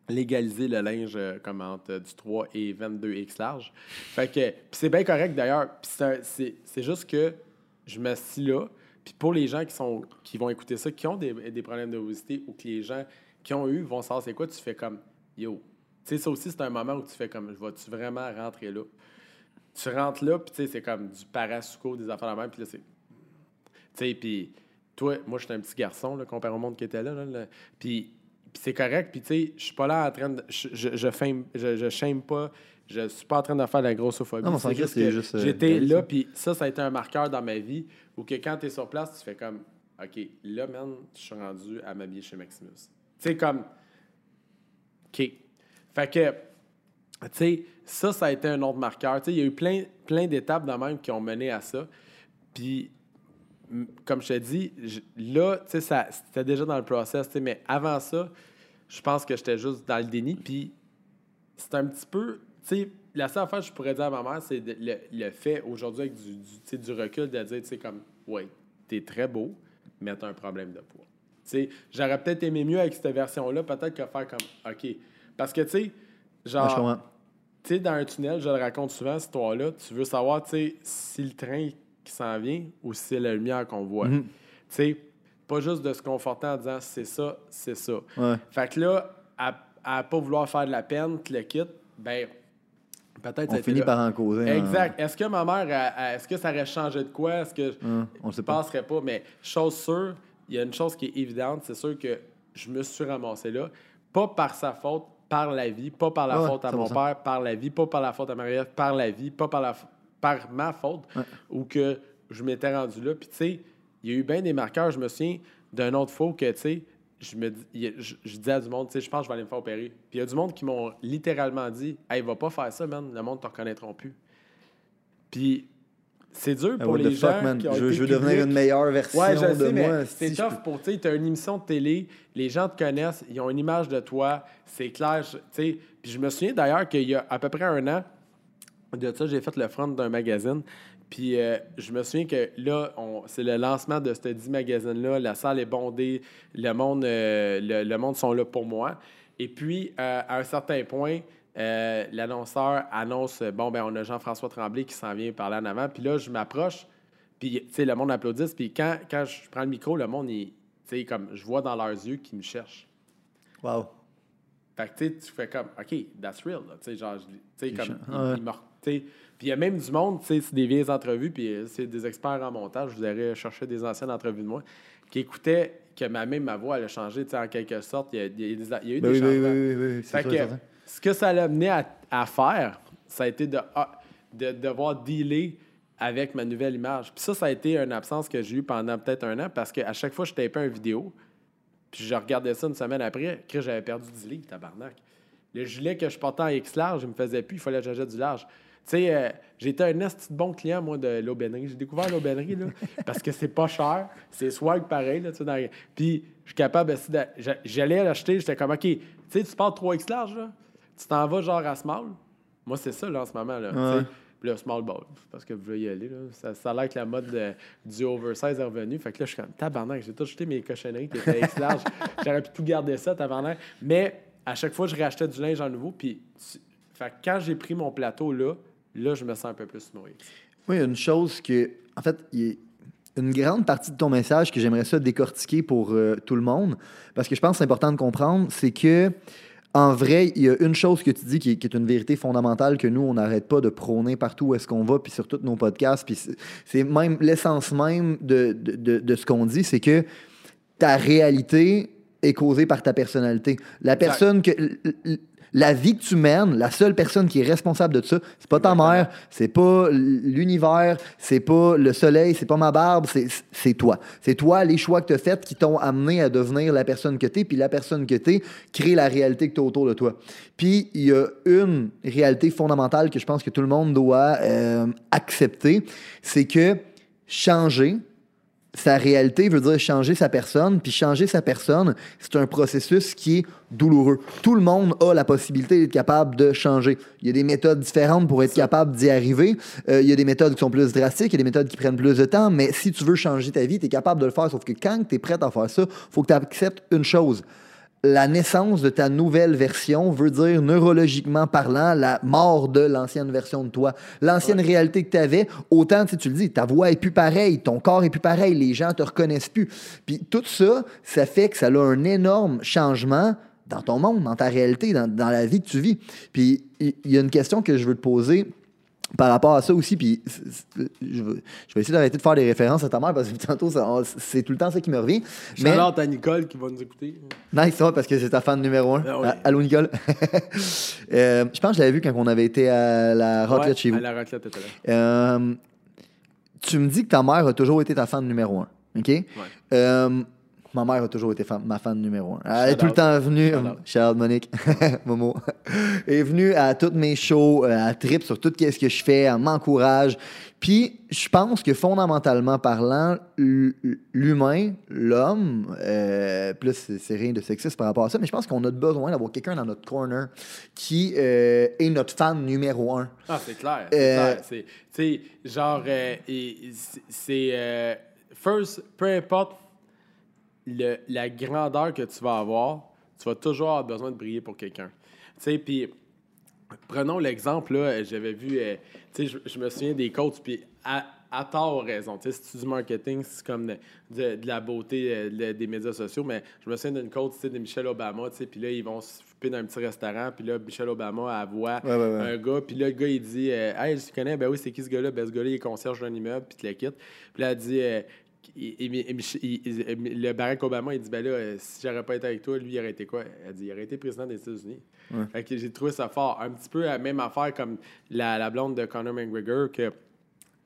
légalisé le linge euh, comme entre euh, du 3 et 22X large. Fait que, puis c'est bien correct d'ailleurs, puis c'est juste que je m'assis là, puis pour les gens qui, sont, qui vont écouter ça, qui ont des, des problèmes d'obésité ou que les gens qui ont eu vont savoir c'est quoi, tu fais comme, yo. Tu sais, ça aussi, c'est un moment où tu fais comme, vas-tu vraiment rentrer là? Tu rentres là, puis tu sais, c'est comme du parasuco, des affaires de même, puis là, c'est. Tu sais, puis toi, moi, j'étais un petit garçon, là, comparé au monde qui était là. là, là. Puis, c'est correct, puis tu sais, je suis pas là en train de. Je, je, je, fame- je, je shame pas, je suis pas en train de faire de la grossophobie. Non, c'est juste que juste, euh, J'étais là, puis ça, ça a été un marqueur dans ma vie où que quand tu es sur place, tu fais comme, OK, là, man, je suis rendu à m'habiller chez Maximus. Tu sais, comme, OK. Fait que, tu sais, ça, ça a été un autre marqueur. Tu sais, il y a eu plein, plein d'étapes de même qui ont mené à ça. Puis, comme je te dis, là, tu sais, ça- c'était déjà dans le process, tu sais, mais avant ça, je pense que j'étais juste dans le déni. Puis, c'est un petit peu, tu sais, la seule affaire que je pourrais dire à ma mère, c'est le, le fait aujourd'hui avec du, du, recul de dire, tu sais, comme, ouais, t'es très beau, mais t'as un problème de poids. Tu sais, j'aurais peut-être aimé mieux avec cette version-là, peut-être que faire comme, OK. Parce que, tu sais, genre, tu sais, dans un tunnel, je le raconte souvent, cette histoire-là, tu veux savoir, tu sais, si le train qui s'en vient ou si c'est la lumière qu'on voit. Mhm. Tu sais, pas juste de se conforter en disant c'est ça, c'est ça. Ouais. Fait que là, à, à pas vouloir faire de la peine, tu le quittes, ben, peut-être On finit là. par en causer. hein. Exact. Est-ce que ma mère, est-ce que ça aurait changé de quoi? Est-ce que Hum, on sait je pas. Mais chose sûre, il y a une chose qui est évidente, c'est sûr que je me suis ramassé là, pas par sa faute, par la vie, pas par la Ouais, faute à mon 100%. père, par la vie, pas par la faute à Marie, par la vie, pas par, la, f- par ma faute, Ouais. ou que je m'étais rendu là. Puis tu sais, il y a eu bien des marqueurs. Je me souviens d'un autre fois que, tu sais, je me dis- je, je disais à du monde, tu sais, je pense que je vais aller me faire opérer. Puis il y a du monde qui m'ont littéralement dit, hey, va pas faire ça, man, le monde ne te reconnaîtront plus. Puis c'est dur pour les fuck, gens man? qui ont Je, été je veux devenir une meilleure version Ouais, je de sais, moi. c'est si tough pour, tu sais, t'as une émission de télé, les gens te connaissent, ils ont une image de toi, c'est clair, tu sais. Puis je me souviens d'ailleurs qu'il y a à peu près un an de ça, j'ai fait le front d'un magazine. Puis euh, je me souviens que là, c'est le lancement de ce 10 magazine-là. La salle est bondée. Le monde, euh, le, le monde sont là pour moi. Et puis, euh, à un certain point, euh, l'annonceur annonce bon, ben on a Jean-François Tremblay qui s'en vient parler en avant. Puis là, je m'approche. Puis, tu sais, le monde applaudit. Puis quand, quand je prends le micro, le monde, tu sais, comme je vois dans leurs yeux qu'ils me cherchent. Wow. Fait que tu fais comme, OK, that's real. Tu sais, genre, tu sais, comme, il. Puis il y a même du monde, tu sais, c'est des vieilles entrevues, puis euh, c'est des experts en montage. Je vous aurais cherché des anciennes entrevues de moi qui écoutaient que ma, même ma voix, elle a changé, tu sais, en quelque sorte. Il y a, il y a eu Ben des oui, changements. oui, oui, oui, c'est Fait sûr, que, certain. ce que ça l'a amené à, à faire, ça a été de, ah, de devoir dealer avec ma nouvelle image. Puis ça, ça a été une absence que j'ai eue pendant peut-être un an parce qu'à chaque fois que je tapais une vidéo, puis je regardais ça une semaine après, que j'avais perdu 10 livres, tabarnak. Le gilet que je portais en X large, je me faisais plus, il fallait que j'achète du large. Tu sais, euh, j'étais un esti bon client, moi, de l'aubainerie. J'ai découvert l'aubainerie, là, parce que c'est pas cher, c'est swag pareil, là, tu sais, dans- Puis, je suis capable aussi de... j'a- J'allais l'acheter, j'étais comme, OK, tu sais, tu portes 3X large, là, tu t'en vas genre à small. Moi, c'est ça, là, en ce moment, là. Ouais. Là, small ball, parce que vous voulez y aller, là. Ça, ça a l'air que la mode de- du oversize est revenue. Fait que là, je suis comme, tabarnak, j'ai tout jeté mes cochonneries qui étaient X large. J'aurais pu tout garder ça, tabarnak. Mais à chaque fois, je rachetais du linge en nouveau. Puis, tu- fait que quand j'ai pris mon plateau là, là, je me sens un peu plus nourri. Y a une chose que. En fait, il est- une grande partie de ton message que j'aimerais ça décortiquer pour euh, tout le monde, parce que je pense que c'est important de comprendre, c'est que en vrai, il y a une chose que tu dis qui est, qui est une vérité fondamentale que nous, on n'arrête pas de prôner partout où est-ce qu'on va, puis sur tous nos podcasts. Puis c'est- même l'essence même de, de- de- de ce qu'on dit, c'est que ta réalité est causée par ta personnalité. La personne que. La vie que tu mènes, la seule personne qui est responsable de ça, c'est pas ta mère, c'est pas l'univers, c'est pas le soleil, c'est pas ma barbe, c'est c'est toi. C'est toi, les choix que tu as faits qui t'ont amené à devenir la personne que tu es, puis la personne que tu es crée la réalité que tu as autour de toi. Puis il y a une réalité fondamentale que je pense que tout le monde doit euh, accepter, c'est que changer, sa réalité veut dire changer sa personne, puis changer sa personne, c'est un processus qui est douloureux. Tout le monde a la possibilité d'être capable de changer. Il y a des méthodes différentes pour être capable d'y arriver. Euh, il y a des méthodes qui sont plus drastiques, il y a des méthodes qui prennent plus de temps, mais si tu veux changer ta vie, tu es capable de le faire. Sauf que quand tu es prêt à faire ça, faut que tu acceptes une chose la naissance de ta nouvelle version veut dire neurologiquement parlant la mort de l'ancienne version de toi. L'ancienne réalité que tu avais, autant tu le dis, ta voix est plus pareille, ton corps est plus pareil, les gens te reconnaissent plus. Puis tout ça, ça fait que ça a un énorme changement dans ton monde, dans ta réalité, dans, dans la vie que tu vis. Puis il il y a une question que je veux te poser par rapport à ça aussi, puis je vais, essayer d'arrêter de faire des références à ta mère parce que tantôt, c'est tout le temps ça qui me revient. Mais, Shout-out à Nicole qui va nous écouter. Nice, ça, parce que c'est ta fan numéro un. Ouais. Ah, Allô, Nicole. Euh, je pense que je l'avais vu quand on avait été à la raclette Ouais, chez vous. À la raclette, était là. Euh, tu me dis que ta mère a toujours été ta fan numéro un. OK? Euh, ma mère a toujours été fan- ma fan numéro un. Elle est tout le temps venue. Charles Monique, Momo, est venue à toutes mes shows, euh, à trip sur tout ce que je fais, elle m'encourage. Puis, je pense que fondamentalement parlant, l'humain, l'homme, euh, plus c'est- rien de sexiste par rapport à ça, mais je pense qu'on a besoin d'avoir quelqu'un dans notre corner qui euh, est notre fan numéro un. Ah, c'est clair. c'est Euh, clair. C'est, tu sais, genre, c'est- first, peu importe le- la grandeur que tu vas avoir, tu vas toujours avoir besoin de briller pour quelqu'un. Tu sais, puis prenons l'exemple, là, j'avais vu, euh, tu sais, je, me souviens des coachs, puis à, à tort raison, tu sais, si tu du marketing, c'est comme de, de- de la beauté euh, de- des médias sociaux, mais je me souviens d'une coach, tu sais, de Michelle Obama, tu sais, puis là, ils vont se souper dans un petit restaurant, puis là, Michelle Obama, elle voit Ouais, ouais, ouais. un gars, puis là, le gars, il dit euh, Hey, je te connais, ben oui, c'est qui ce gars-là? Ben, ce gars-là, il est concierge d'un immeuble, puis tu le quittes. Puis là, elle dit Le Barack Obama, il dit Ben là, euh, si j'aurais pas été avec toi, lui, il aurait été quoi? Elle dit Il aurait été président des États-Unis. Fait que j'ai trouvé ça fort. Un petit peu la même affaire comme la, la blonde de Conor McGregor, que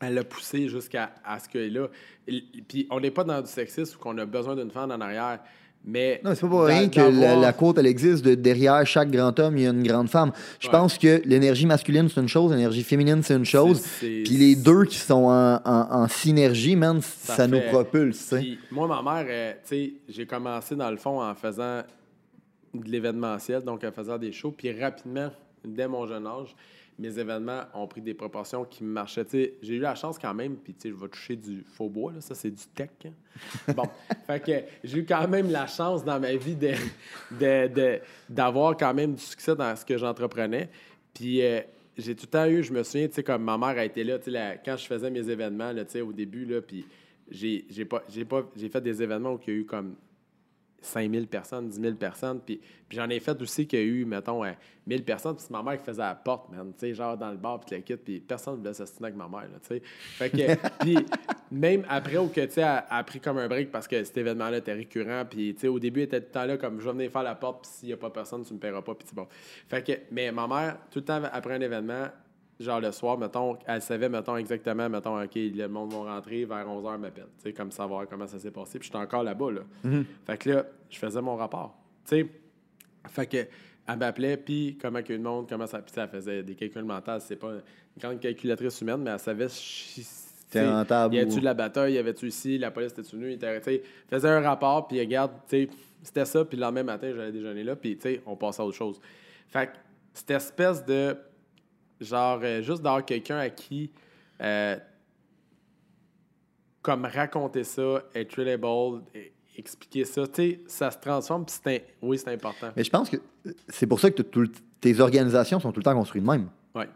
elle l'a poussé jusqu'à à ce que là. il- Puis on n'est pas dans du sexisme ou qu'on a besoin d'une femme en arrière. Mais Non, c'est pas pour rien que la, la quote, elle existe. De, derrière chaque grand homme, il y a une grande femme. Je Ouais. pense que l'énergie masculine, c'est une chose, l'énergie féminine, c'est une chose. Puis les deux qui sont en, en- en synergie, man, ça, nous fait- propulse. Puis moi, ma mère, euh, tu sais, j'ai commencé dans le fond en faisant de l'événementiel, donc en faisant des shows. Puis rapidement, dès mon jeune âge, mes événements ont pris des proportions qui me marchaient. J'ai eu la chance quand même, puis tu sais, je vais toucher du faux bois, là, ça c'est du tech. hein. Bon, fait que j'ai eu quand même la chance dans ma vie de, de- de- d'avoir quand même du succès dans ce que j'entreprenais. Puis euh, j'ai tout le temps eu, je me souviens, tu sais, comme ma mère a été là, tu sais, la- quand je faisais mes événements, là, tu sais, au début, là, puis j'ai, j'ai, pas, j'ai, pas, j'ai fait des événements où il y a eu comme 5000 personnes, 10 000 personnes. Puis, puis j'en ai fait aussi qu'il y a eu, mettons, euh, 1000 personnes. Puis c'est ma mère qui faisait la porte, man. Tu sais, genre dans le bar, puis le kit. Puis personne ne voulait s'assiner avec ma mère, là, tu sais. Fait que, puis même après, où que, tu sais, elle a pris comme un break parce que cet événement-là était récurrent. Puis, tu sais, au début, elle était tout le temps là, comme je vais venir faire la porte, puis s'il n'y a pas personne, tu me paieras pas. Puis bon. Fait que, mais ma mère, tout le temps après un événement, genre le soir, mettons, elle savait, mettons, exactement, mettons, OK, le monde va rentrer vers 11h, m'appelle, tu sais, comme savoir comment ça s'est passé. Puis j'étais encore là-bas, là. Fait que là, je faisais mon rapport, tu sais. Fait que, elle m'appelait, puis comment qu'il y a eu le monde, comment ça. Puis ça, faisait des calculs mentaux. C'est pas une grande calculatrice humaine, mais elle savait si. C'était rentable Y avait-tu de la bataille, y avait-tu ici, la police était venue, il était. Tu sais, faisait un rapport, puis regarde, tu sais, c'était ça, puis le lendemain matin, j'allais déjeuner là, puis tu sais, on passait à autre chose. Fait que, cette espèce de. Genre, euh, juste d'avoir quelqu'un à qui. euh, comme raconter ça, être relatable, et expliquer ça, tu sais, ça se transforme, c'est un- oui, c'est important. Mais je pense que c'est pour ça que tout tes organisations sont tout le temps construites de même. Ouais.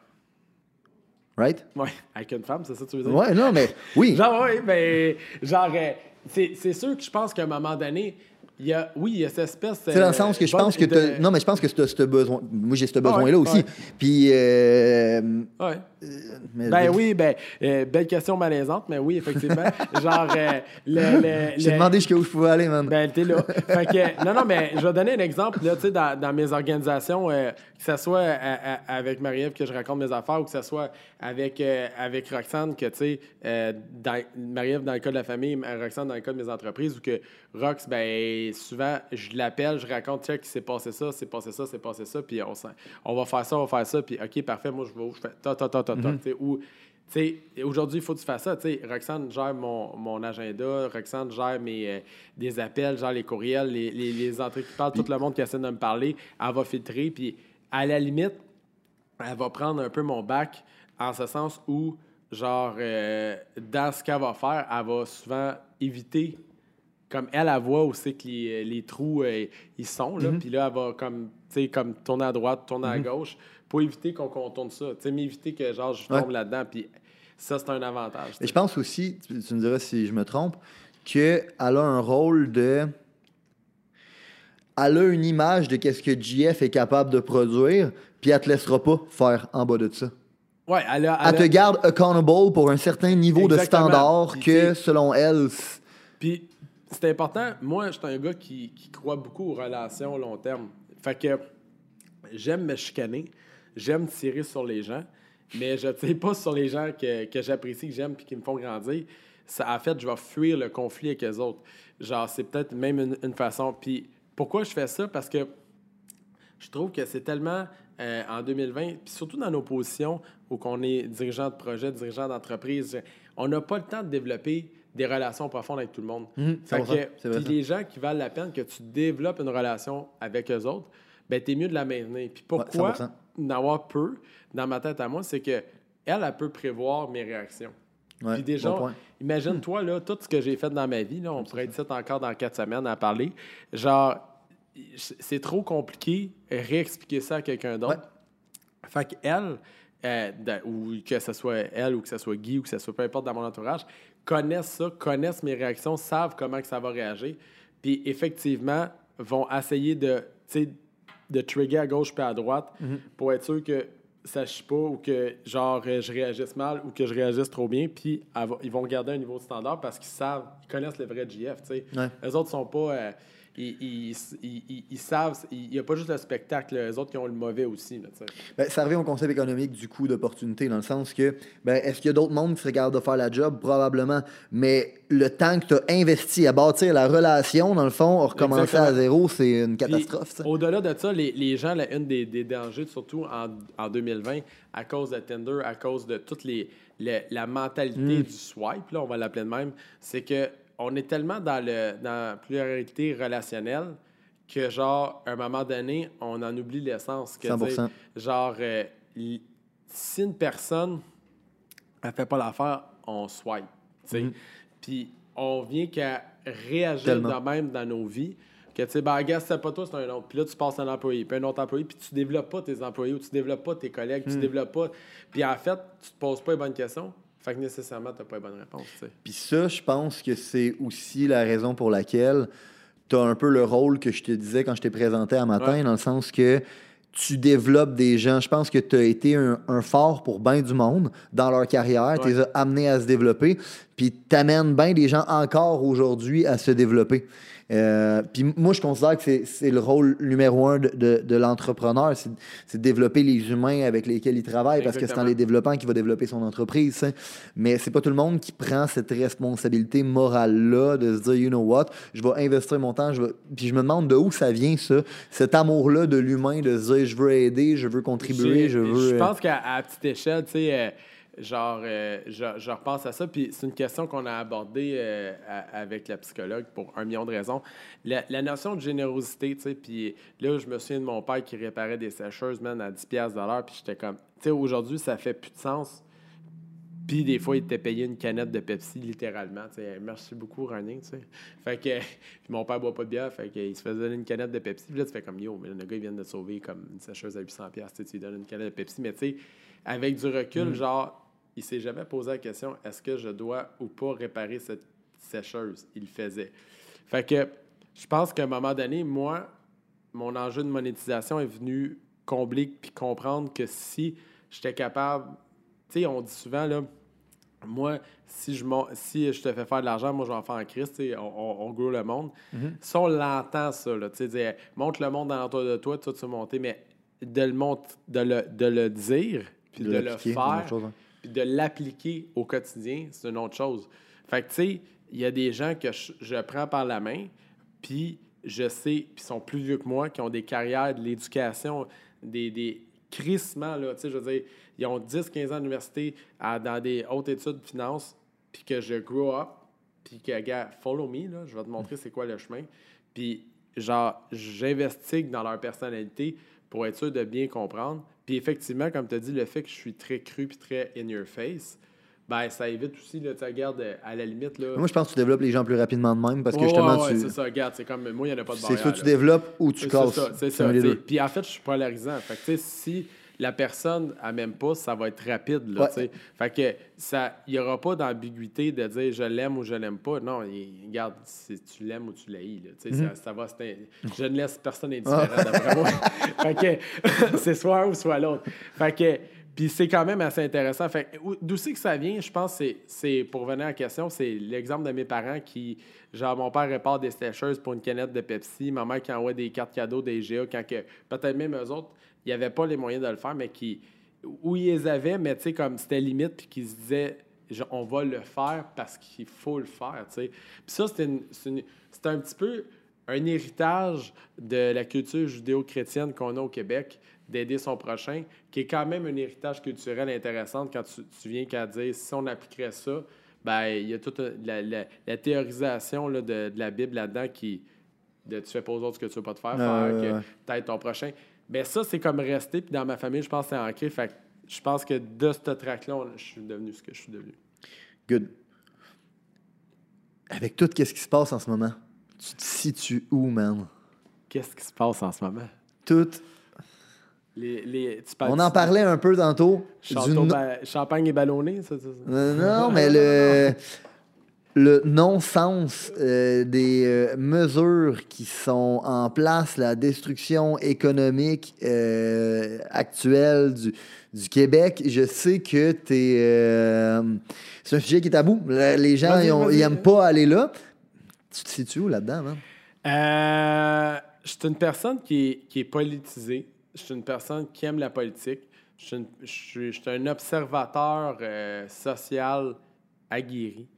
right? Ouais, avec une femme, c'est ça que tu veux dire? Ouais, non, mais oui. Genre, oui, ben, genre, euh, c'est sûr que je pense qu'à un moment donné, il y a, oui, il y a cette espèce. C'est dans le sens que je pense que t'as- non mais je pense que tu ce besoin moi j'ai ce besoin là ouais, aussi ouais. puis euh, Ouais. mais- Ben oui, ben, euh, belle question malaisante, mais oui, effectivement. genre, euh, le. le- j'ai le- demandé jusqu'où je pouvais aller man Ben, t'es là. Fait que, non, non, mais je vais donner un exemple, là, tu sais, dans, dans mes organisations, euh, que ce soit à- à- avec Marie-Ève que je raconte mes affaires ou que ce soit avec, euh, avec Roxane, que, tu sais, euh, Marie-Ève dans le cas de la famille, Roxane dans le cas de mes entreprises, ou que Rox, ben, souvent, je l'appelle, je raconte, tiens, qu'il s'est passé ça, c'est passé ça, c'est passé ça, puis on, on va faire ça, on va faire ça, puis OK, parfait, moi, je vais où, je fais ta, ta, ta, ta, ta, tu sais, ou tu sais, aujourd'hui, il faut que tu fasses ça. Tu sais, Roxane gère mon, mon agenda, Roxane gère mes, euh, des appels, gère les courriels, les, les, les entrées qui parlent, tout le monde qui essaie de me parler, elle va filtrer. Puis, à la limite, elle va prendre un peu mon bac en ce sens où, genre, euh, dans ce qu'elle va faire, elle va souvent éviter, comme elle, elle voit où c'est que les, les trous, euh, ils sont, là. Puis là, elle va comme, tu sais, comme tourner à droite, tourner à gauche, pour éviter qu'on contourne ça. Tu sais, m'éviter que, genre, je tombe Ouais. là-dedans. Puis ça, c'est un avantage. Et je pense aussi, tu, tu me diras si je me trompe, qu'elle a un rôle de. Elle a une image de qu'est-ce que JF est capable de produire, puis elle te laissera pas faire en bas de ça. Ouais, elle a. Elle elle te a- garde accountable pour un certain niveau de standard Puis, que, selon elle, Puis c'est important. Moi, je suis un gars qui, croit beaucoup aux relations long terme. Fait que j'aime me chicaner, j'aime tirer sur les gens, mais je ne tire pas sur les gens que, j'apprécie, que j'aime puis qui me font grandir. Ça, en fait, je vais fuir le conflit avec les autres. Genre, c'est peut-être même une, une façon. Puis pourquoi je fais ça? Parce que je trouve que c'est tellement euh, en 2020, puis surtout dans nos positions où on est dirigeant de projet, dirigeant d'entreprise, on n'a pas le temps de développer des relations profondes avec tout le monde. Fait 100%, que, c'est vrai, puis les gens qui valent la peine que tu développes une relation avec eux autres, ben t'es mieux de la maintenir. Puis pourquoi 100%. n'avoir peu dans ma tête à moi, c'est que elle, elle peut prévoir mes réactions. Ouais, Puis déjà, bon imagine-toi, là, tout ce que j'ai fait dans ma vie, là, on pourrait être encore dans quatre semaines à parler. Genre, c'est trop compliqué réexpliquer ça à quelqu'un d'autre. Ouais. Fait qu'elle, euh, ou que ce soit elle, ou que ce soit Guy, ou que ce soit peu importe dans mon entourage, connaissent ça, connaissent mes réactions, savent comment que ça va réagir. Puis effectivement, vont essayer de, de trigger à gauche puis à droite Mhm. pour être sûr que ça chie pas ou que genre euh, je réagisse mal ou que je réagisse trop bien. Puis ils vont garder un niveau de standard parce qu'ils savent, ils connaissent le vrai GF. tu sais. Ouais. Les autres sont pas. euh, ils, savent, il n'y a pas juste le spectacle, les autres qui ont le mauvais aussi. Là. Ben, ça revient au concept économique du coût d'opportunité, dans le sens que, ben, est-ce qu'il y a d'autres mondes qui seraient capables de faire la job? Probablement. Mais le temps que tu as investi à bâtir la relation, dans le fond, recommencer à Exactement. zéro, c'est une catastrophe. Au-delà de ça, les, les gens, là, une des, des dangers, surtout en, en 2020, à cause de Tinder, à cause de toute les, le- la mentalité Mm. du swipe, là, on va l'appeler de même, c'est que on est tellement dans, le, dans la pluralité relationnelle que, genre, à un moment donné, on en oublie l'essence. que, 100%. tu sais, Genre, euh, si une personne elle fait pas l'affaire, on swipe. sais. Puis on vient qu'à réagir de même dans nos vies. Que tu sais, ben, gars, c'est pas toi, c'est un autre. Puis là, tu passes un employé, puis un autre employé, puis tu développes pas tes employés ou tu développes pas tes collègues, tu développes pas. Puis en fait, tu te poses pas les bonnes questions. Fait que nécessairement, tu pas les bonnes réponses. Puis ça, je pense que c'est aussi la raison pour laquelle tu as un peu le rôle que je te disais quand je t'ai présenté à matin, Ouais. dans le sens que tu développes des gens. Je pense que tu as été un, un fort pour bien du monde dans leur carrière. Tu les as amenés à se développer. Puis tu amènes bien des gens encore aujourd'hui à se développer. Euh, puis moi, je considère que c'est- le rôle numéro un de, de- de l'entrepreneur, c'est de développer les humains avec lesquels il travaille, parce que c'est en les développant qu'il va développer son entreprise. Mais c'est pas tout le monde qui prend cette responsabilité morale-là de se dire, you know what, je vais investir mon temps, je vais... puis je me demande de où ça vient, ça, cet amour-là de l'humain, de se dire, je veux aider, je veux contribuer, je veux... Je euh, pense qu'à petite échelle, tu sais, euh, genre, euh, je, repense à ça, puis c'est une question qu'on a abordée euh, avec la psychologue pour un million de raisons. La, notion de générosité, tu sais, puis là, je me souviens de mon père qui réparait des sécheuses, man, à 10$ piastres de l'heure, puis j'étais comme, tu sais, aujourd'hui, ça fait plus de sens. Puis des fois, il était payé une canette de Pepsi, littéralement. tu sais. Merci beaucoup, Running. tu sais. Fait que puis mon père boit pas de bière, fait qu'il se faisait donner une canette de Pepsi. Puis là, tu fais comme yo, mais le gars, vient de sauver comme une sécheuse à 800$, piastres, tu sais, tu lui donnes une canette de Pepsi. Mais tu sais, avec du recul, genre, il s'est jamais posé la question est-ce que je dois ou pas réparer cette sécheuse? Il le faisait. Fait que je pense qu'à un moment donné, moi, mon enjeu de monétisation est venu combler puis comprendre que si j'étais capable, tu sais, on dit souvent, là, moi, si je, si je te fais faire de l'argent, moi, je vais en faire en Christ, on, on, grow le monde. Mhm. Si on l'entend, ça, là, tu sais, montre le monde dans l'entour de toi, toi, tu vas monter, mais de le, de le, de le dire, puis de, le faire, hein. puis de l'appliquer au quotidien, c'est une autre chose. Fait que, tu sais, il y a des gens que je, prends par la main, puis je sais, puis sont plus vieux que moi, qui ont des carrières de l'éducation, des, des crissements, là, tu sais, je veux dire, ils ont 10-15 ans d'université dans des hautes études de finance, puis que je grow up, puis que, gars, follow me, là, je vais te montrer c'est quoi le chemin. Puis, genre, j'investigue dans leur personnalité pour être sûr de bien comprendre. Puis, effectivement, comme tu as dit, le fait que je suis très cru puis très in your face, ben, ça évite aussi, là, tu regardes, à la limite. Là... Moi, je pense que tu développes les gens plus rapidement de même parce que justement, tu. c'est ça, regarde, c'est comme. Moi, il n'y en a pas de barrière. C'est soit tu développes ou tu casses. C'est ça, c'est ça. Puis en fait, je suis polarisant. Fait que, tu sais, si la personne, elle m'aime pas, ça va être rapide. Là, ouais. Fait que ça, il n'y aura pas d'ambiguïté de dire je l'aime ou je l'aime pas. Non, regarde, si tu l'aimes ou tu l'haïs. Mm -hmm. ça, ça, va, je ne laisse personne indifférent d'après moi. fait que c'est soit un ou soit l'autre. Fait que puis c'est quand même assez intéressant. Fait d'où c'est que ça vient, je pense, c'est, pour venir à la question, c'est l'exemple de mes parents qui, genre, mon père répare des sécheuses pour une canette de Pepsi, ma mère qui envoie des cartes cadeaux des GA quand que, peut-être même eux autres, il n'y avait pas les moyens de le faire, mais qui, où ils les avaient, mais tu sais, comme c'était limite, puis qu'ils se disaient, on va le faire parce qu'il faut le faire, tu sais. Puis ça, c'est, un petit peu un héritage de la culture judéo-chrétienne qu'on a au Québec d'aider son prochain, qui est quand même un héritage culturel intéressant quand tu, viens qu'à dire si on appliquerait ça, ben il y a toute la, théorisation là, de, la Bible là-dedans qui de tu fais pas aux autres ce que tu veux pas te faire, faire que ton prochain. Mais ben, ça, c'est comme rester, puis dans ma famille, je pense que c'est ancré. Fait je pense que de ce track-là, je suis devenu ce que je suis devenu. Good. Avec tout, qu'est-ce qui se passe en ce moment? Tu te situes où, man? Qu'est-ce qui se passe en ce moment? Tout on en parlait un peu tantôt. Champagne et ballonné, ça, Non, mais le, le non-sens euh, des euh, mesures qui sont en place, la destruction économique euh, actuelle du, du, Québec, je sais que es, c'est un sujet qui est tabou. Les gens, ils n'aiment pas aller là. Tu te situes où là-dedans, je suis une personne qui est, qui est politisée je suis une personne qui aime la politique. Je suis, un observateur social aguerri.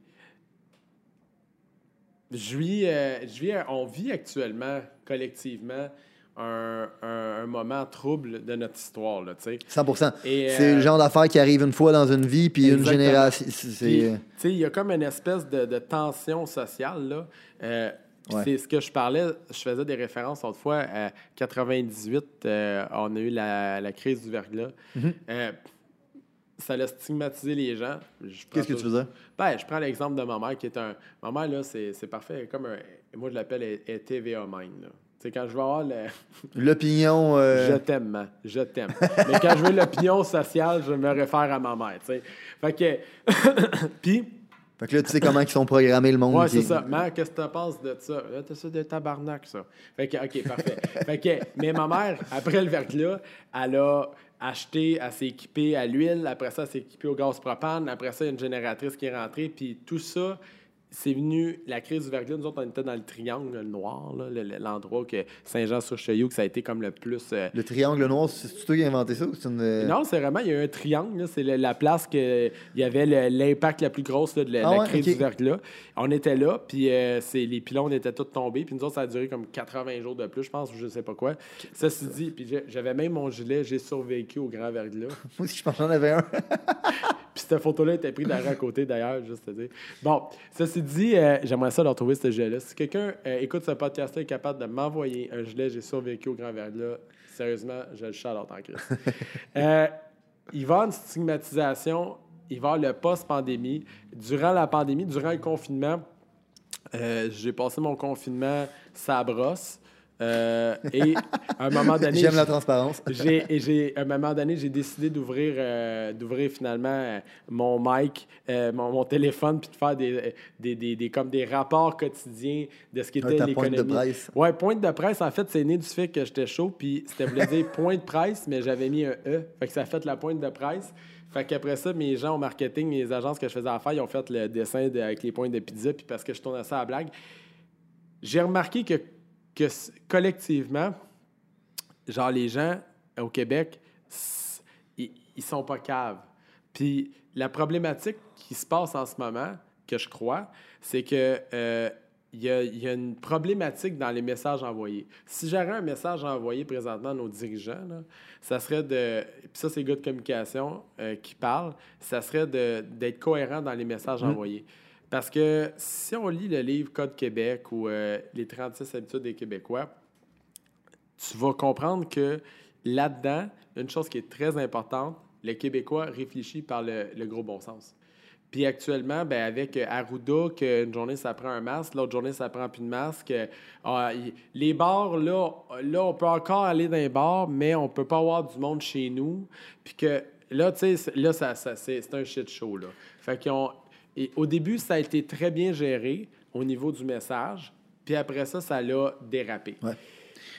Je vis, euh, je on vit actuellement, collectivement, un, un, moment trouble de notre histoire. Là, 100 C'est le euh, genre d'affaire qui arrive une fois dans une vie, puis une génération. Il y a comme une espèce de, de tension sociale. Là. C'est ce que je parlais, je faisais des références autrefois à 98, euh, on a eu la, crise du verglas. Mm-hmm. Euh, ça a stigmatisé les gens. Qu'est-ce que tu faisais? Ben, je prends l'exemple de ma mère qui est un. Ma mère, là, c'est parfait. Comme un. Moi, je l'appelle TVA Mind. C'est quand je vais avoir l'opinion. Euh, je t'aime, je t'aime. Mais quand je veux l'opinion sociale, je me réfère à ma mère. T'sais. Fait que. Puis fait que là, tu sais comment ils sont programmés le monde. Ouais, c'est ça. Mais qu'est-ce que tu penses de ça? Là, t'as ça de tabarnak, ça. Fait que, OK, parfait. fait que, mais ma mère, après le verglas, elle a acheté, elle s'est équipée à l'huile, après ça, s'est équipée au gaz propane, après ça, il y a une génératrice qui est rentrée, puis tout ça, c'est venu, la crise du verglas, nous autres, on était dans le triangle noir, l'endroit que Saint-Jean-sur-Cheyou, que ça a été comme le plus. Euh, le triangle noir, c'est toi qui as inventé ça ou c'est une. Euh, non, c'est vraiment, il y a un triangle, c'est la, place que il y avait l'impact la plus grosse de la, ah crise du verglas. On était là, puis euh, les pylônes étaient tous tombés, puis nous autres, ça a duré comme 80 jours de plus, je pense, ou je sais pas quoi. Ça se dit, puis j'avais même mon gilet, j'ai survécu au grand verglas. Moi aussi, je pense que j'en avais un. Puis cette photo-là était prise derrière à côté, d'ailleurs, juste à dire. Bon, ceci dit, euh, j'aimerais ça leur retrouver ce gilet-là. Si quelqu'un euh, écoute ce podcast-là et est capable de m'envoyer un gilet, j'ai survécu au grand verre-là, sérieusement, je le charlotte en crise. euh, il va avoir une stigmatisation, il va avoir le post-pandémie. Durant la pandémie, durant le confinement, euh, j'ai passé mon confinement ça brosse. Euh, et à un moment donné. J'aime la j'ai- transparence. j'ai, j'ai, à un moment donné, j'ai décidé d'ouvrir, euh, d'ouvrir finalement euh, mon mic, mon, mon téléphone, puis de faire des, des, des, des- comme des rapports quotidiens de ce Ouais, qu'était ta pointe l'économie. de presse. Ouais, pointe de presse, en fait, c'est né du fait que j'étais chaud, puis c'était voulait dire point de presse, mais j'avais mis un E. Fait que ça a fait la pointe de presse. Fait qu'après ça, mes gens au marketing, mes agences que je faisais affaire, ils ont fait le dessin de- avec les pointes de pizza, puis parce que je tournais ça à la blague. J'ai remarqué que, que collectivement, genre les gens au Québec, ils, ils sont pas caves. Puis la problématique qui se passe en ce moment, que je crois, c'est que euh, il y, a, il y a une problématique dans les messages envoyés. Si j'aurais un message à envoyer présentement à nos dirigeants, là, ça serait de. Puis ça, c'est les gars de communication euh, qui parlent. Ça serait d'être cohérent dans les messages envoyés. Parce que si on lit le livre Code Québec ou euh, les 36 habitudes des Québécois, tu vas comprendre que là-dedans, une chose qui est très importante, le Québécois réfléchit par le, gros bon sens. Puis actuellement, ben, avec Arruda, qu'une journée ça prend un masque, l'autre journée ça prend plus de masque. euh, ah, les bars, là, là, on peut encore aller dans les bars, mais on peut pas avoir du monde chez nous. Puis que là, tu sais, là, ça, c'est un shit show. Là. Fait qu'ils ont- et au début, ça a été très bien géré au niveau du message. Puis après ça, ça l'a dérapé. Ouais.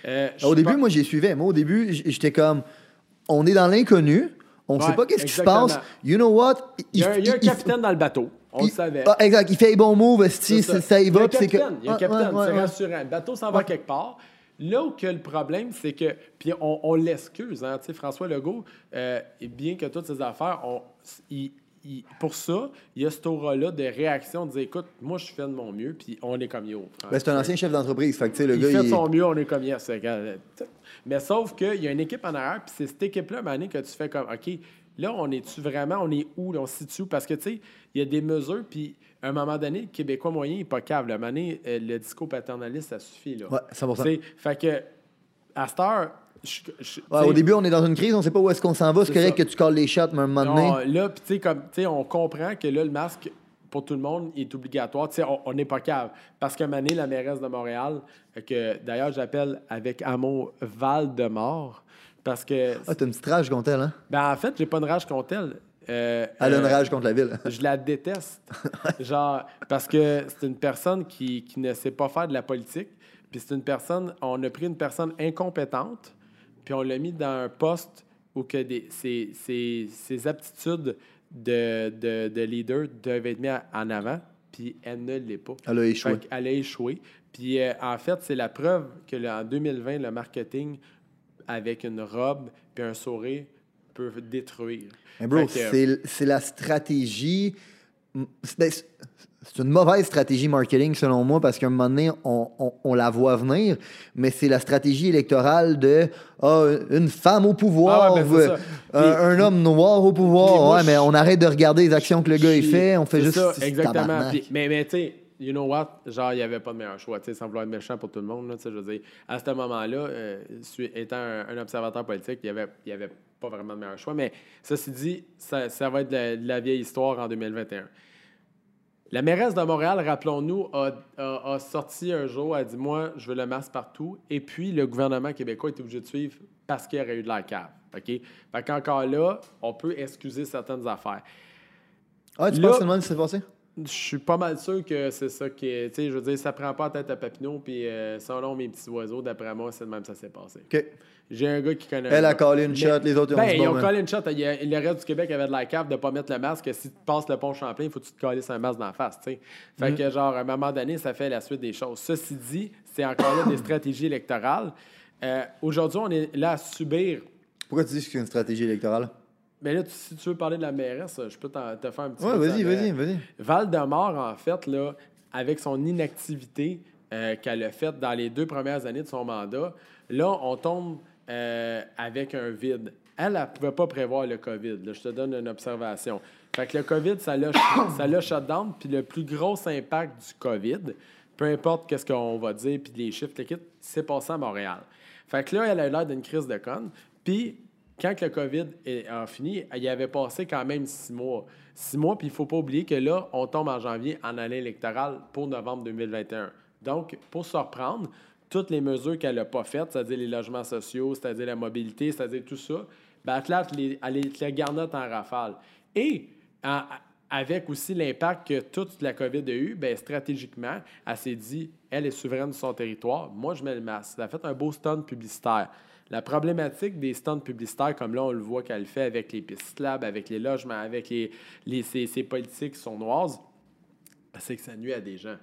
Euh, Au début, pas- moi, j'y suivais. Moi, au début, j'étais comme, on est dans l'inconnu, on ne Ouais, sait pas qu'est-ce qui se passe. You know what? Il y a, un- il y a un il- capitaine dans le bateau. On il- le savait. Ah, exact. Il fait les bons moves, ça, ça y Il y a va. un que-. Il y a un Ah, capitaine. ouais, c'est rassurant. Le bateau s'en va quelque part. Là où que le problème, c'est que. Puis on, on l'excuse, hein. François Legault, euh, bien que toutes ses affaires, on, il- il- pour ça, il y a cette aura-là de réaction, de dire écoute, moi, je fais de mon mieux, puis on est comme yo. Ben, c'est un ancien chef d'entreprise. Fait que, le il gars, fait de il- son mieux, on est comme yes. Mais sauf qu'il y a une équipe en arrière, puis c'est cette équipe-là, Mané, que tu fais comme OK, là, on est-tu vraiment, on est où, là, on se situe? Où? Parce que, tu sais, il y a des mesures, puis à un moment donné, le Québécois moyen n'est pas câble. À un moment donné, euh, le discours paternaliste, ça suffit, là. Ouais, 100%. Tu sais, Fait que, à cette heure, je- je- Ouais, tu sais, au début, on est dans une crise, on sait pas où est-ce qu'on s'en va. C'est correct que tu colles les shots, mais à un moment donné. non, là, tu sais, on comprend que là, le masque, pour tout le monde, est obligatoire. Tu sais, on- n'est pas cave. Parce que Mané, la mairesse de Montréal, que d'ailleurs, j'appelle avec amour Val-de-Mort, parce que, Ah, t'as une petite rage contre elle, hein? ben, en fait, j'ai pas une rage contre elle. Euh, Elle a une euh, rage contre la ville. je la déteste. Genre, parce que c'est une personne qui, qui ne sait pas faire de la politique. Puis c'est une personne, on a pris une personne incompétente, puis on l'a mis dans un poste où que des, ses, ses- ses aptitudes de, de, de leader doivent être mises en avant, puis elle ne l'est pas. Elle a échoué. Qu'elle a échoué. Puis euh, en fait, c'est la preuve que le- en 2020, le marketing, avec une robe puis un sourire, peut détruire. Mais bro, c'est c'est la stratégie. C'est une mauvaise stratégie marketing selon moi parce qu'à un moment donné, on, on- on la voit venir, mais c'est la stratégie électorale de ah, une femme au pouvoir, Ah ouais, ben, euh, un, Puis- un homme noir au pouvoir. moi, ouais, mais on arrête de regarder les actions que le gars fait, on fait juste. ça, exactement. Puis- mais mais tu sais, you know what? Genre, il n'y avait pas de meilleur choix, tu sais, sans vouloir être méchant pour tout le monde. Là, je veux dire, à ce moment-là, euh, étant un, un observateur politique, il n'y avait, y avait pas vraiment de meilleur choix. Mais ceci dit, ça, ça va être de la, de la vieille histoire en 2021. La mairesse de Montréal, rappelons-nous, a, a- a sorti un jour, a dit Moi, je veux le masque partout. Et puis, le gouvernement québécois est obligé de suivre parce qu'il y aurait eu de la cave. OK? Fait qu'encore là, on peut excuser certaines affaires. Ah, tu Là- penses que c'est le même qui s'est passé? Je suis pas mal sûr que c'est ça qui est. Tu sais, je veux dire, ça prend pas la tête à Papineau, puis euh, selon mes petits oiseaux, d'après moi, c'est de même que ça s'est passé. OK. J'ai un gars qui connaît. Elle a collé une shot, les autres, ils ont Ben, ils bon, ont ben. collé une shot. Le reste du Québec avait de la cave de pas mettre le masque. Si tu passes le pont Champlain, il faut que tu te colles un masque la face, tu sais. Fait Mm. que, genre, à un moment donné, ça fait la suite des choses. Ceci dit, c'est encore là des stratégies électorales. Euh, Aujourd'hui, on est là à subir Pourquoi tu dis que c'est une stratégie électorale? mais là, tu- si tu veux parler de la mairesse, je peux te faire un petit Ouais, vas-y, vas-y, mairesse. vas-y. Val-de-Mort, en fait, là, avec son inactivité euh, qu'elle a faite dans les deux premières années de son mandat, là, on tombe euh, avec un vide. Elle, ne pouvait pas prévoir le COVID. je te donne une observation. Fait que le COVID, ça l'a ça l'a shut down. Puis le plus gros impact du COVID, peu importe qu'est-ce qu'on va dire, puis les chiffres, c'est passé à Montréal. Fait que là, elle a eu l'air d'une crise de conne. Puis quand le COVID a fini, il y avait passé quand même six mois. Six mois, puis il ne faut pas oublier que là, on tombe en janvier en année électorale pour novembre 2021. Donc, pour se reprendre, toutes les mesures qu'elle n'a pas faites, c'est-à-dire les logements sociaux, c'est-à-dire la mobilité, c'est-à-dire tout ça, ben, Atlas, les, elle les, les garnotte en rafale. Et en- avec aussi l'impact que toute la COVID a eu, ben, stratégiquement, elle s'est dit, elle est souveraine de son territoire, moi je mets le masque. Elle a fait un beau stunt publicitaire. La problématique des stunts publicitaires, comme là on le voit qu'elle fait avec les pistes labs, avec les logements, avec les, les, ces, ces politiques sournoises, c'est que ça nuit à des gens.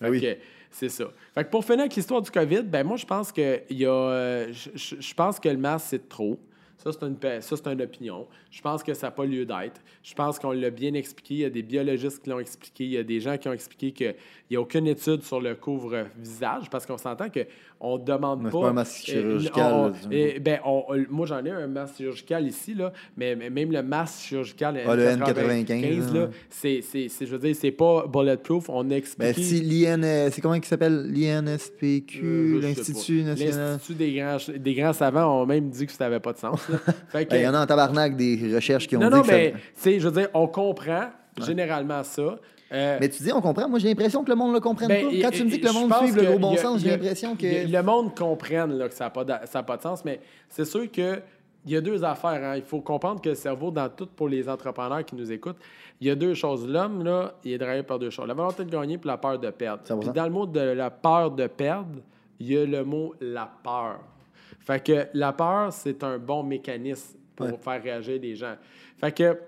Fait Ah oui. que, c'est ça. Fait que pour finir avec l'histoire du COVID, ben moi, je pense que il y a, euh, je, je- pense que le masque, c'est trop. Ça, c'est une, ça, c'est une opinion. Je pense que ça n'a pas lieu d'être. Je pense qu'on l'a bien expliqué. Il y a des biologistes qui l'ont expliqué. Il y a des gens qui ont expliqué qu'il n'y a aucune étude sur le couvre-visage parce qu'on s'entend qu'on ne demande Mais pas. un masque euh, chirurgical, on- disons. eh, ben, on- moi, j'en ai un masque chirurgical ici, là, mais, même le masque chirurgical Ah, le N95, là, là. c'est, c'est, c'est- je veux dire, c'est pas bulletproof. On a expliqué. Ben, si l'IN, euh, c'est comment il s'appelle? l'INSPQ, Euh, l'Institut national. L'Institut des grands, des grands savants ont même dit que ça n'avait pas de sens. Ben, Il y en a en tabarnak des recherches qui ont non, dit non, que ça- mais sais, je veux dire, on comprend généralement ça. Euh, Mais tu dis, on comprend. Moi, j'ai l'impression que le monde le comprenne ben, pas. Quand tu me dis que le monde suive le gros bon a- sens, j'ai l'impression que. Le monde comprenne là, que ça n'a pas, ça pas de sens, mais c'est sûr que il y a deux affaires. hein. Il faut comprendre que le cerveau, dans tout pour les entrepreneurs qui nous écoutent, il y a deux choses. L'homme, là, il est drivé par deux choses. La volonté de gagner et la peur de perdre. 100%. Puis dans le mot de la peur de perdre, il y a le mot la peur. Fait que la peur, c'est un bon mécanisme pour Ouais. faire réagir les gens. Fait que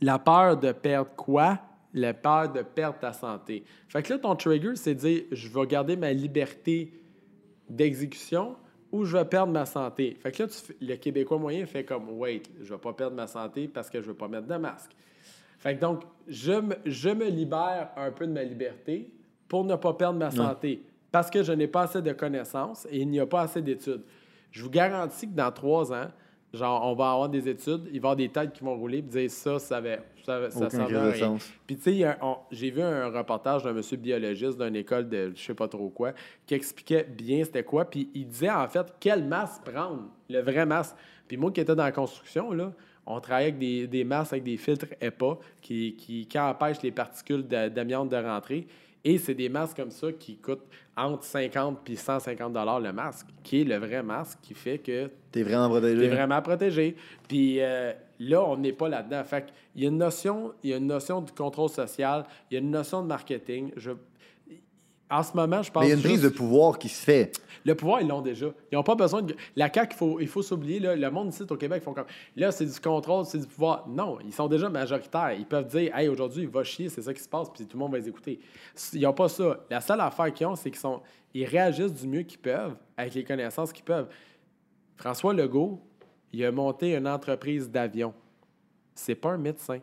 la peur de perdre quoi? La peur de perdre ta santé. Fait que là, ton trigger, c'est de dire je vais garder ma liberté d'exécution ou je vais perdre ma santé. Fait que là, tu le Québécois moyen fait comme wait, je vais pas perdre ma santé parce que je veux pas mettre de masque. Fait que donc, je me, je me libère un peu de ma liberté pour ne pas perdre ma santé parce que je n'ai pas assez de connaissances et il n'y a pas assez d'études. Je vous garantis que dans trois ans, genre, on va avoir des études, il va y avoir des têtes qui vont rouler et dire ça, ça avait, ça, ça servait sens. Puis, tu sais, j'ai vu un reportage d'un monsieur biologiste d'une école de je sais pas trop quoi qui expliquait bien c'était quoi. Puis, il disait en fait quel masque prendre, le vrai masque. Puis, moi qui étais dans la construction, là, on travaillait avec des, des masques avec des filtres EPA qui, qui, qui empêchent les particules d'a- d'amiante de rentrer. Et c'est des masques comme ça qui coûtent entre 50 puis 150 dollars le masque, qui est le vrai masque qui fait que T'es vraiment protégé. T'es vraiment protégé. Puis euh, là, on n'est pas là-dedans. Fait qu'il y a une notion, il y a une notion de contrôle social, il y a une notion de marketing. Je... En ce moment, je pense Mais il y a une prise de pouvoir qui se fait. le pouvoir, ils l'ont déjà. Ils n'ont pas besoin de. La CAQ, il faut, il faut s'oublier. Le monde ici au Québec, ils font comme. Là, c'est du contrôle, c'est du pouvoir. Non, ils sont déjà majoritaires. Ils peuvent dire, hey, aujourd'hui, va chier, c'est ça qui se passe, puis tout le monde va les écouter. Ils n'ont pas ça. La seule affaire qu'ils ont, c'est qu'ils sont. Ils réagissent du mieux qu'ils peuvent, avec les connaissances qu'ils peuvent. François Legault, il a monté une entreprise d'avion. C'est pas un médecin.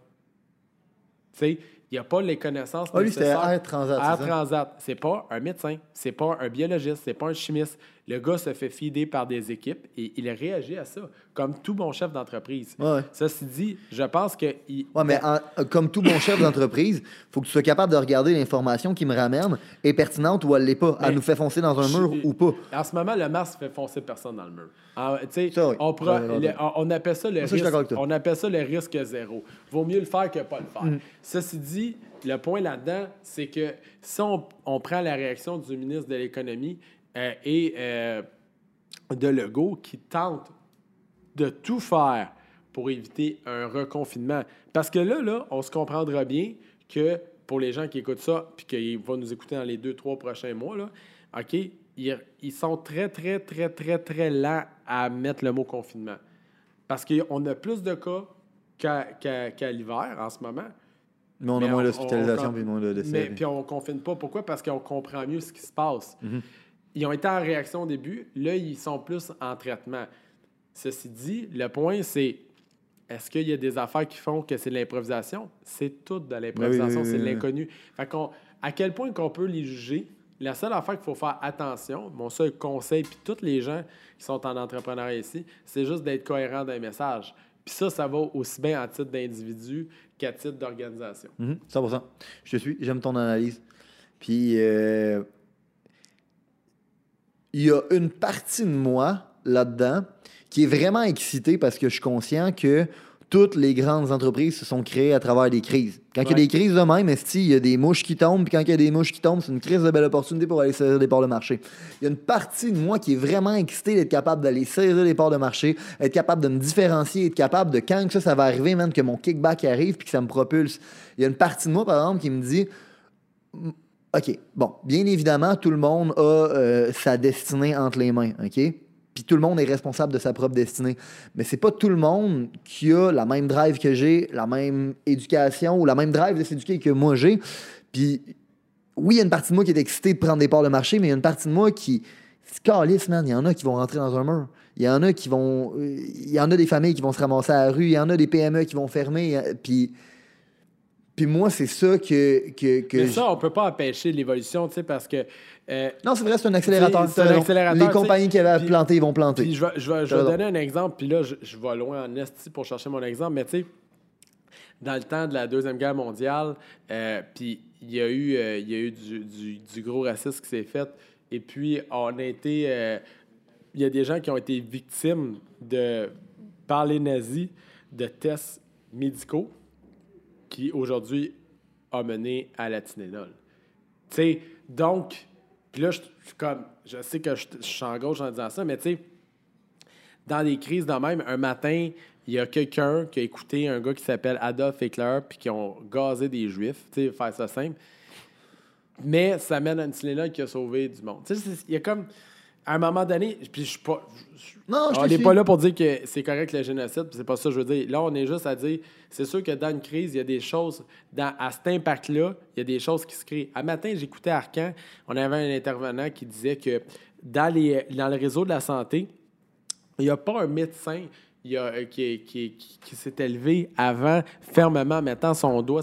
Tu sais, il n'a pas les connaissances Ah, lui, c'était nécessaires. Air Transat, Air? Transat. C'est pas un médecin, c'est pas un biologiste, c'est pas un chimiste. Le gars se fait fider par des équipes et il a réagi à ça, comme tout bon chef d'entreprise. Ouais. Ceci dit, je pense que. il- Ouais, mais en- comme tout bon chef d'entreprise, faut que tu sois capable de regarder l'information qui me ramène est pertinente ou elle l'est pas. Mais- Elle nous fait foncer dans un mur ou pas. En ce moment, le masque fait foncer personne dans le mur. Ça, oui. on, Ouais, le- appelle ça le Ça, risque. On appelle ça le risque zéro. Vaut mieux le faire que pas le faire. Mm. Ceci dit, le point là-dedans, c'est que si on, on prend la réaction du ministre de l'économie et euh, de Legault qui tente de tout faire pour éviter un reconfinement. Parce que là, là, on se comprendra bien que pour les gens qui écoutent ça, puis qui vont nous écouter dans les deux, trois prochains mois, là, OK, ils, ils sont très, très, très, très, très lents à mettre le mot confinement. Parce qu'on a plus de cas qu'à l'hiver en ce moment. Mais on Mais a moins on- d'hospitalisation on- puis moins de Mais, décès. puis on confine pas. Pourquoi? Parce qu'on comprend mieux ce qui se passe. Mhm. Ils ont été en réaction au début. Là, ils sont plus en traitement. Ceci dit, le point, c'est est-ce qu'il y a des affaires qui font que c'est de l'improvisation? C'est tout de l'improvisation, Oui, oui, oui, c'est de l'inconnu. Fait qu'on- à quel point qu'on peut les juger? La seule affaire qu'il faut faire attention, mon seul conseil, puis tous les gens qui sont en entrepreneuriat ici, c'est juste d'être cohérent dans les messages. Puis ça, ça va aussi bien en titre d'individu qu'à titre d'organisation. Mhm, 100%. Je te suis, j'aime ton analyse. Puis, euh, il y a une partie de moi là-dedans qui est vraiment excitée parce que je suis conscient que toutes les grandes entreprises se sont créées à travers des crises. Quand il y a des crises de même, il y a des mouches qui tombent, puis quand il y a des mouches qui tombent, c'est une crise de belle opportunité pour aller saisir des parts de marché. Il y a une partie de moi qui est vraiment excitée d'être capable d'aller saisir des parts de marché, être capable de me différencier, être capable de quand que ça, ça va arriver, même que mon kickback arrive, puis que ça me propulse. Il y a une partie de moi, par exemple, qui me dit OK, bon, bien évidemment, tout le monde a euh, sa destinée entre les mains, OK? Puis tout le monde est responsable de sa propre destinée. Mais c'est pas tout le monde qui a la même drive que j'ai, la même éducation ou la même drive de s'éduquer que moi j'ai. Puis oui, il y a une partie de moi qui est excitée de prendre des parts de marché, mais il y a une partie de moi qui. C'est calisse, man. Il y en a qui vont rentrer dans un mur. Il y en a qui vont. euh, Il y en a des familles qui vont se ramasser à la rue. Il y en a des PME qui vont fermer. Puis. Puis moi, c'est ça que. que, que Mais ça, on peut pas empêcher l'évolution, tu sais, parce que. euh, Non, c'est vrai, c'est un accélérateur. C'est- un accélérateur, Les compagnies qui avaient planter, ils vont planter. Puis je vais, je vais, je vais donner un exemple, puis là, je, je vais loin en esti pour chercher mon exemple, mais tu sais, dans le temps de la Deuxième Guerre mondiale, euh, puis il y a eu, euh, il y a eu du, du- du gros racisme qui s'est fait, et puis on a été... il y a des gens qui ont été victimes de, par les nazis de tests médicaux qui, aujourd'hui, ont mené à la Tylenol. Tu sais, donc, puis là, je comme, je sais que je, suis en gauche en disant ça, mais tu sais, dans des crises de même, un matin, il y a quelqu'un qui a écouté un gars qui s'appelle Adolf Hitler, puis qui ont gazé des Juifs, tu sais, faire ça simple. Mais ça mène à une Tylenol qui a sauvé du monde. Tu sais, il y a comme, à un moment donné, puis je suis pas. je- Non, je on n'est suis. pas là pour dire que c'est correct le génocide, c'est pas ça que je veux dire. Là, on est juste à dire, c'est sûr que dans une crise, il y a des choses, dans, à cet impact-là, il y a des choses qui se créent. Un matin, j'écoutais Arcan, on avait un intervenant qui disait que dans, les, dans le réseau de la santé, il n'y a pas un médecin il y a, euh, qui, qui- qui- qui s'est élevé avant, fermement, mettant son doigt,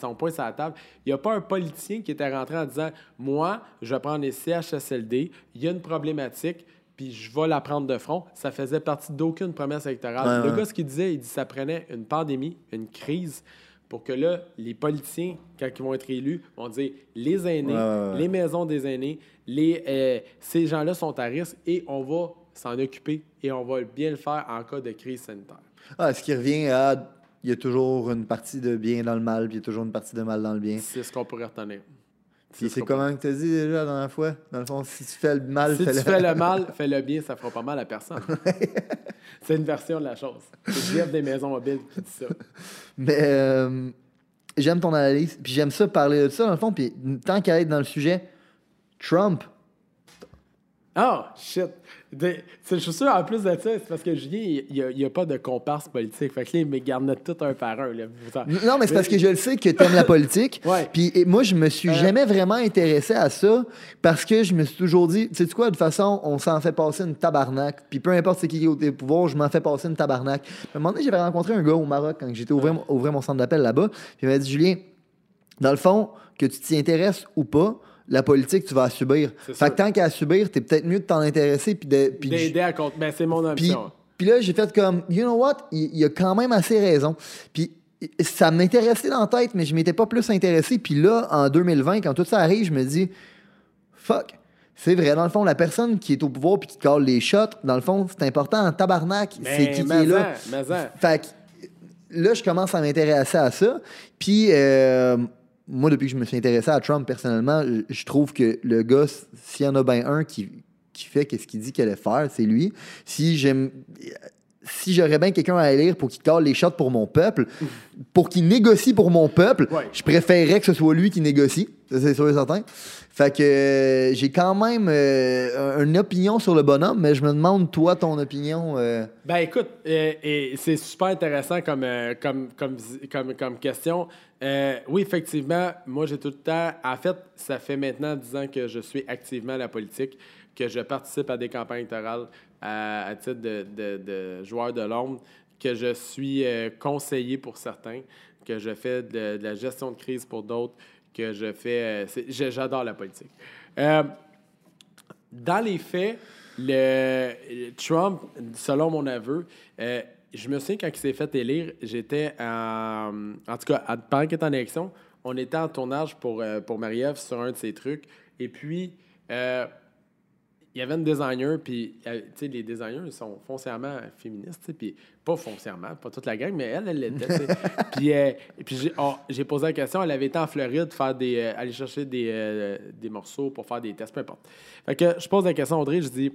son poing sur la table. Il n'y a pas un politicien qui était rentré en disant Moi, je vais prendre les CHSLD, il y a une problématique, puis je vais la prendre de front. Ça faisait partie d'aucune promesse électorale. Ouais, Le ouais. gars, ce qu'il disait, il dit ça prenait une pandémie, une crise, pour que là, les politiciens, quand ils vont être élus, vont dire les aînés, Ouais, ouais, ouais. les maisons des aînés, les, euh, ces gens-là sont à risque et on va s'en occuper et on va bien le faire en cas de crise sanitaire. Ah, ce qui revient à. Il y a toujours une partie de bien dans le mal, puis il y a toujours une partie de mal dans le bien. C'est ce qu'on pourrait retenir. Ce c'est qu'on comment que tu as dit déjà la dernière fois? Dans le fond, si tu fais le mal, Si fais tu fais le mal, fais le bien, ça fera pas mal à personne. c'est une version de la chose. C'est Jeff des maisons mobiles qui dit ça. Mais euh, j'aime ton analyse, puis j'aime ça parler de ça dans le fond, puis tant qu'à être dans le sujet, Trump. Ah, shit. De- c'est- je suis sûr, en plus de ça, c'est parce que Julien, il n'y a, pas de comparse politique. Fait que là, il me garde tout un par un. Là. Non, mais c'est parce que je le sais que tu aimes la politique. Puis et moi, je me suis Euh. jamais vraiment intéressé à ça parce que je me suis toujours dit, tu sais quoi, de toute façon, on s'en fait passer une tabarnak. Puis peu importe c'est qui est au pouvoir, je m'en fais passer une tabarnak. À un moment donné, j'avais rencontré un gars au Maroc quand j'étais ouvrir mon centre d'appel là-bas. Puis il m'a dit, Julien, dans le fond, que tu t'y intéresses ou pas, la politique, tu vas la subir. Fait sûr. que tant qu'à subir, t'es peut-être mieux de t'en intéresser puis de. puis de- D'aider à compte. Ben, c'est mon option. puis là, j'ai fait comme, you know what, il, il a quand même assez raison. Puis ça m'intéressait dans la tête, mais je m'étais pas plus intéressé. Puis là, en 2020, quand tout ça arrive, je me dis, fuck. C'est vrai, dans le fond, la personne qui est au pouvoir puis qui colle les shots, dans le fond, c'est important en tabarnak. Ben, c'est qui qui mais est là. mais en. Fait que là, je commence à m'intéresser à ça. Puis, euh, moi, depuis que je me suis intéressé à Trump personnellement, je- trouve que le gars, s'il y en a bien un qui, qui fait ce qu'il dit qu'il allait faire, c'est lui. Si j'aime. Si j'aurais bien quelqu'un à élire pour qu'il colle les shots pour mon peuple, pour qu'il négocie pour mon peuple, Ouais. je préférerais que ce soit lui qui négocie. Ça, c'est sûr et certain. Fait que euh, j'ai quand même euh, une opinion sur le bonhomme, mais je me demande, toi, ton opinion. euh, Ben écoute, et c'est super intéressant comme, comme, comme, comme, comme question. Euh, oui, effectivement, moi j'ai tout le temps. En fait, ça fait maintenant 10 ans que je suis activement à la politique, que je participe à des campagnes électorales à, titre de, joueur de l'ombre, que je suis euh, conseiller pour certains, que je fais de, la gestion de crise pour d'autres, que je fais. euh, J'adore la politique. Dans les faits, le Trump, selon mon aveu, euh, je me souviens quand il s'est fait élire, j'étais en. En tout cas, à- pendant qu'il était en élection, on était en tournage pour, euh, pour Marie-Ève sur un de ses trucs. Et puis, euh, il y avait une designer, puis euh, tu sais, les designers sont foncièrement féministes, puis pas foncièrement, pas toute la gang, mais elle, elle l'était. puis euh, puis j'ai oh, j'ai posé la question, elle avait été en Floride faire des, euh, aller chercher des, euh, des morceaux pour faire des tests, peu importe. Fait que je pose la question à Audrey, je dis,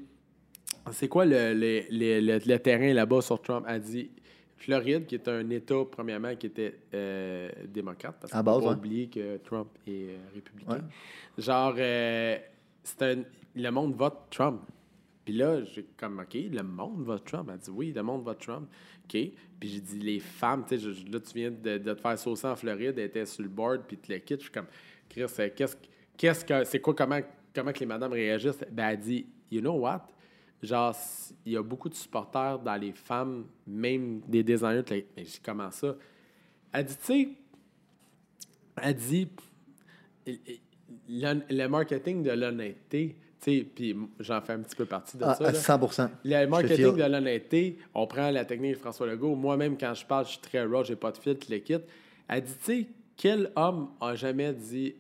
c'est quoi le, le- le- terrain là-bas sur Trump? Elle dit, Floride, qui est un État, premièrement, qui était euh, démocrate, parce faut pas ouais. oublier que Trump est euh, républicain. Ouais. Genre, euh, c'est un- le monde vote Trump. Puis là, j'ai comme, OK, le monde vote Trump. Elle dit, oui, le monde vote Trump. OK. Puis j'ai dit, les femmes, tu sais, là, tu viens de, de te faire saucer en Floride, elle était sur le board, puis tu le quittes. Je suis comme, Chris, qu'est-ce qu'est-ce que, c'est quoi, comment, comment que les madames réagissent? Ben, elle dit, you know what? Genre, il y a beaucoup de supporters dans les femmes, même des designers. Mais j'ai comment ça? Elle dit, tu sais, elle dit, l'hon- le marketing de l'honnêteté, tu sais, puis j'en fais un petit peu partie de Ah, ça. à là. 100 Le Je te marketing de l'honnêteté, on prend la technique de François Legault. Moi-même, quand je parle, je suis très raw, j'ai pas de filtre, le kit. Elle dit, tu sais, quel homme a jamais dit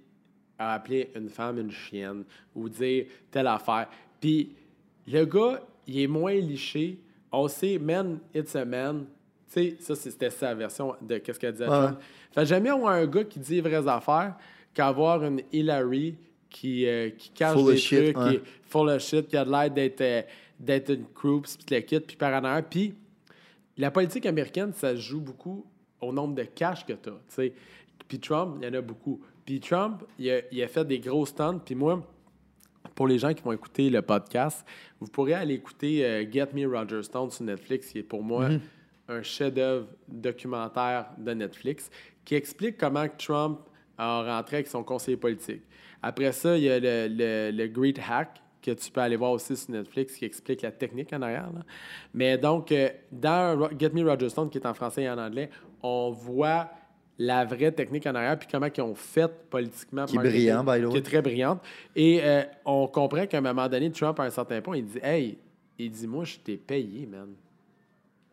à appeler une femme une chienne ou dire telle affaire? Puis le gars, il est moins liché. On sait, man, it's a man. Tu sais, ça, c'était sa version de qu'est-ce qu'elle disait à Ouais. Fait jamais avoir un gars qui dit les vraies affaires qu'avoir une Hillary qui, euh, qui cache Full des shit, trucs, qui est full of shit, qui a de l'air d'être, euh, d'être une croupe, puis le kit, puis paranoïa. Puis la politique américaine, ça se joue beaucoup au nombre de cash que tu as. Puis Trump, il y en a beaucoup. Puis Trump, il a, il a fait des gros stunts. Puis moi, pour les gens qui vont écouter le podcast, vous pourrez aller écouter euh, Get Me Roger Stone sur Netflix, qui est pour moi un chef-d'œuvre documentaire de Netflix, qui explique comment Trump a rentré avec son conseiller politique. Après ça, il y a le, le, le Great Hack, que tu peux aller voir aussi sur Netflix, qui explique la technique en arrière. là. Mais donc, euh, dans Get Me Roger Stone, qui est en français et en anglais, on voit la vraie technique en arrière, puis comment ils ont fait politiquement. Qui est brillant, by the way. qui est très brillante. Et euh, on comprend qu'à un moment donné, Trump, à un certain point, il dit Hey, il dit Moi, je t'ai payé, man.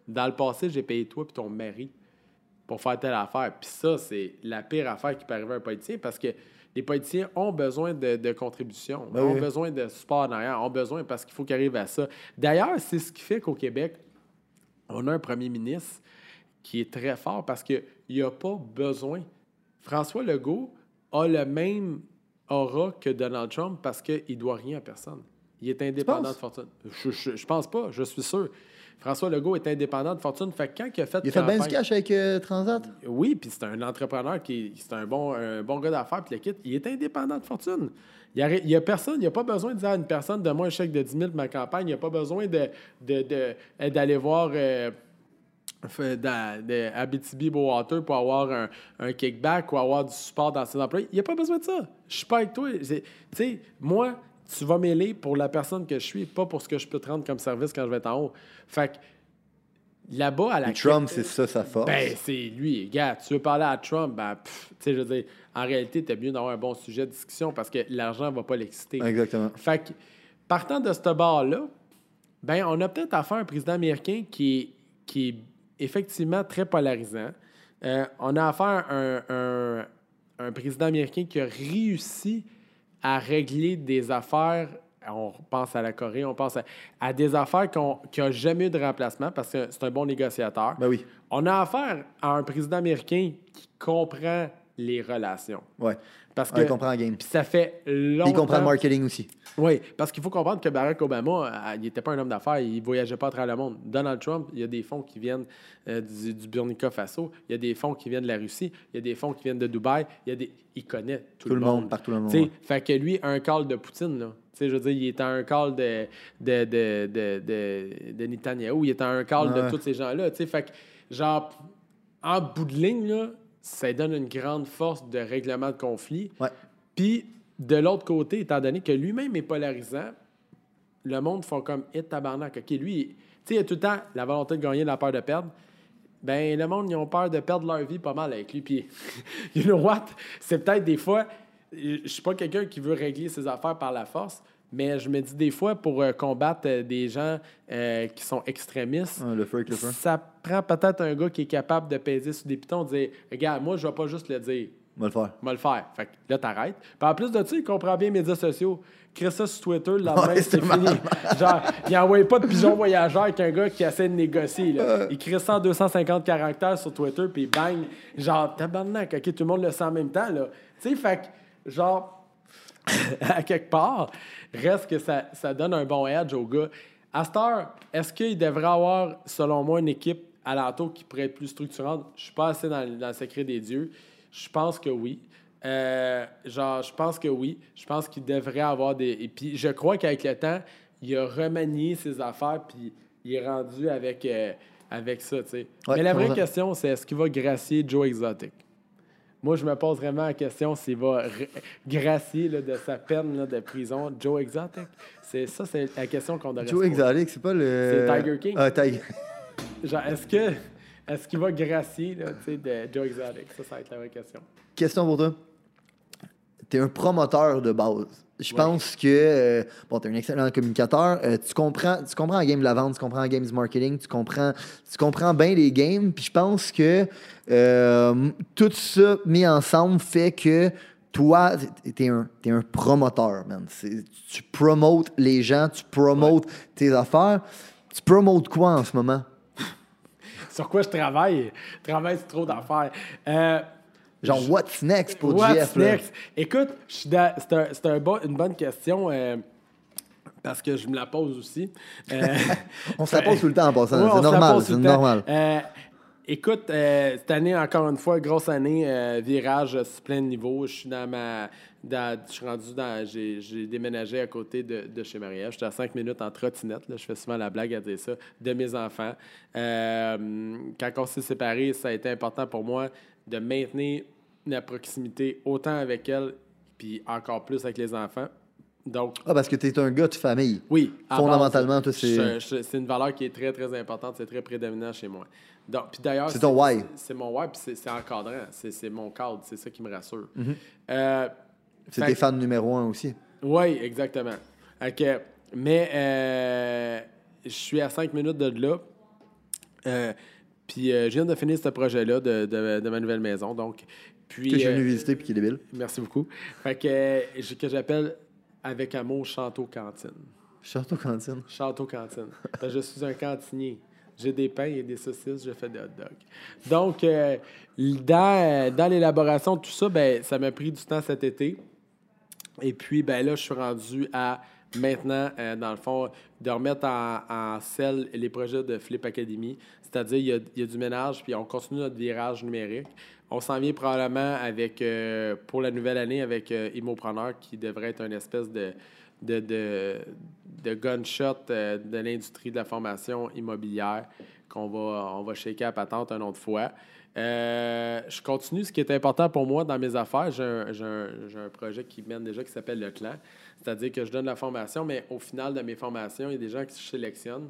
Dans le passé, j'ai payé toi et ton mari pour faire telle affaire. Puis ça, c'est la pire affaire qui peut arriver à un politicien parce que les politiciens ont besoin de, de contributions, Ben ont oui. besoin de support en arrière, ont besoin parce qu'il faut qu'ils arrivent à ça. D'ailleurs, c'est ce qui fait qu'au Québec, on a un premier ministre qui est très fort parce qu'il n'y a pas besoin. François Legault a le même aura que Donald Trump parce qu'il ne doit rien à personne. Il est indépendant de fortune. Je, je, je pense pas, je suis sûr. François Legault est indépendant de fortune. Fait que quand il a fait Il a fait bien du cash avec euh, Transat? oui, puis c'est un entrepreneur qui c'est un bon, un bon gars d'affaires, puis le kit, il est indépendant de fortune. Il n'y a, personne, il n'y a pas besoin de dire à une personne, donne-moi un chèque de 10 000 pour ma campagne. Il n'y a pas besoin de, de- de- d'aller voir euh, f- dans, de Abitibi Water pour avoir un, un kickback ou avoir du support dans ses employés. Il n'y a pas besoin de ça. Je suis pas avec toi. Tu sais, moi, tu vas m'ailer pour la personne que je suis, pas pour ce que je peux te rendre comme service quand je vais être en haut. Fait que là-bas, à la Puis Trump, c'est ça sa force. ben, c'est lui. Gars, tu veux parler à Trump, ben, tu sais, je veux dire, en réalité, t'as mieux d'avoir un bon sujet de discussion parce que l'argent va pas l'exciter. Exactement. Fait que, partant de ce bord-là, ben, on a peut-être affaire à un président américain qui est, qui est effectivement très polarisant. Euh, on a affaire à un, un- un président américain qui a réussi à régler des affaires. On pense à la Corée, on pense à, à des affaires qui n'ont jamais eu de remplacement parce que c'est un bon négociateur. Ben oui. On a affaire à un président américain qui comprend les relations. Ouais. Parce Ouais, que il comprend la game. puis ça fait longtemps. Il comprend le marketing aussi. Oui, parce qu'il faut comprendre que Barack Obama, euh, il n'était pas un homme d'affaires, il voyageait pas à travers le monde. Donald Trump, il y a des fonds qui viennent euh, du, du Burkina Faso, il y a des fonds qui viennent de la Russie, il y a des fonds qui viennent de Dubaï, il y a des... il connaît tout, Tout le monde, partout le monde, T'sais, ouais. Fait que lui, un call de Poutine, là. T'sais, je veux dire, il est à un call de, de, de, de, de, Netanyahou, il est à un call Ouais. de tous ces gens-là. t'sais. Fait que, genre, en bout de ligne, là, ça donne une grande force de règlement de conflit. Ouais. Puis, de l'autre côté, étant donné que lui-même est polarisant, le monde font comme « hit tabarnak ». OK, lui, tu sais, il a tout le temps la volonté de gagner, la peur de perdre. Ben, le monde, ils ont peur de perdre leur vie pas mal avec lui. Puis, you know what? C'est peut-être des fois... Je suis pas quelqu'un qui veut régler ses affaires par la force, mais je me dis des fois, pour euh, combattre euh, des gens euh, qui sont extrémistes, Ouais, le feu avec le feu. ça prend peut-être un gars qui est capable de peser sur des pitons, de dire Regarde, moi, je vais pas juste le dire. Va le faire. Va le faire. Fait que là, t'arrêtes. Puis en plus de ça, il comprend bien les médias sociaux. Crée ça sur Twitter, le lendemain, Ouais, c'est fini. Genre, il envoie pas de pigeon voyageur avec un gars qui essaie de négocier. Là. Il crée ça en 250 caractères sur Twitter, puis bang, genre, tabarnak, OK, tout le monde le sent en même temps, là. Tu sais, fait que, genre, à quelque part, reste que ça, ça donne un bon edge au gars. À cette heure, est-ce qu'il devrait avoir, selon moi, une équipe alentour qui pourrait être plus structurante? Je suis pas assez dans, dans le secret des dieux. Je pense que oui. Euh, genre, je pense que oui. Je pense qu'il devrait avoir des. Et puis, je crois qu'avec le temps, il a remanié ses affaires, puis il est rendu avec, euh, avec ça, tu sais. Ouais, Mais la vraie 100%. question, c'est est-ce qu'il va gracier Joe Exotic? Moi, je me pose vraiment la question s'il va gracier là, de sa peine là, de prison Joe Exotic? C'est ça, c'est la question qu'on devrait Joe se poser. Exotic, c'est pas le. C'est Tiger King. Ah, Tiger. Genre, est-ce que est-ce qu'il va gracier là, de Joe Exotic? Ça, ça va être la vraie question. Question pour toi. Tu es un promoteur de base. Je Ouais. pense que euh, bon, tu es un excellent communicateur. Euh, tu, comprends, tu comprends la game de la vente, tu comprends la game du marketing, tu comprends, tu comprends bien les games. Puis je pense que euh, tout ça mis ensemble fait que toi, tu es un, t'es un promoteur, man. Tu promotes les gens, tu promotes tes affaires. Tu promotes quoi en ce moment? Sur quoi je travaille? Je travaille sur trop d'affaires. Genre, what's next pour What's là? next? Écoute, c'est un- c'est un bon- une bonne question euh, parce que je me la pose aussi. Euh, On se la pose tout le temps en passant. Ouais, c'est normal, c'est normal. Euh, écoute, cette année, encore une fois, grosse année, virage sur plein de niveaux. Je suis dans ma. dans- je suis rendu dans. J'ai j'ai déménagé à côté de, de chez Maria. J'étais à 5 minutes en trottinette. Je fais souvent la blague à dire ça, de mes enfants. Euh, quand on s'est séparés, ça a été important pour moi de maintenir la proximité autant avec elle, puis encore plus avec les enfants. Donc, Ah, parce que tu es un gars de famille. oui. Fondamentalement, toi, c'est- C'est une valeur qui est très, très importante. C'est très prédominant chez moi. Donc, puis d'ailleurs... C'est ton why. C'est mon why, puis c'est- encadrant. C'est mon cadre. C'est ça qui me rassure. Mm-hmm. Euh, C'est tes que- fans numéro un aussi. oui, exactement. OK. Mais euh, je suis à 5 minutes de là. Euh, puis euh, je viens de finir ce projet-là de, de- de ma nouvelle maison. Donc, puis, Que j'ai euh, venu visiter puis qui est débile. Merci beaucoup. Fait que, euh, je- que j'appelle avec amour Château Cantine. Château Cantine. Château Cantine. Parce que je suis un cantinier. J'ai des pains et des saucisses, je fais des hot dogs. Donc, euh, dans, euh, dans l'élaboration de tout ça, ben, ça m'a pris du temps cet été. Et puis, ben là, je suis rendu à maintenant, euh, dans le fond, de remettre en, en selle les projets de Flip Academy. C'est-à-dire, il y a, y a du ménage, puis on continue notre virage numérique. On s'en vient probablement avec, euh, pour la nouvelle année, avec euh, qui devrait être une espèce de, de, de, de gunshot euh, de l'industrie de la formation immobilière qu'on va, on va shaker à patente une autre fois. Euh, je continue. Ce qui est important pour moi dans mes affaires, j'ai un, un- j'ai un projet qui mène déjà qui s'appelle Le Clan. C'est-à-dire que je donne la formation, mais au final de mes formations, il y a des gens qui se sélectionnent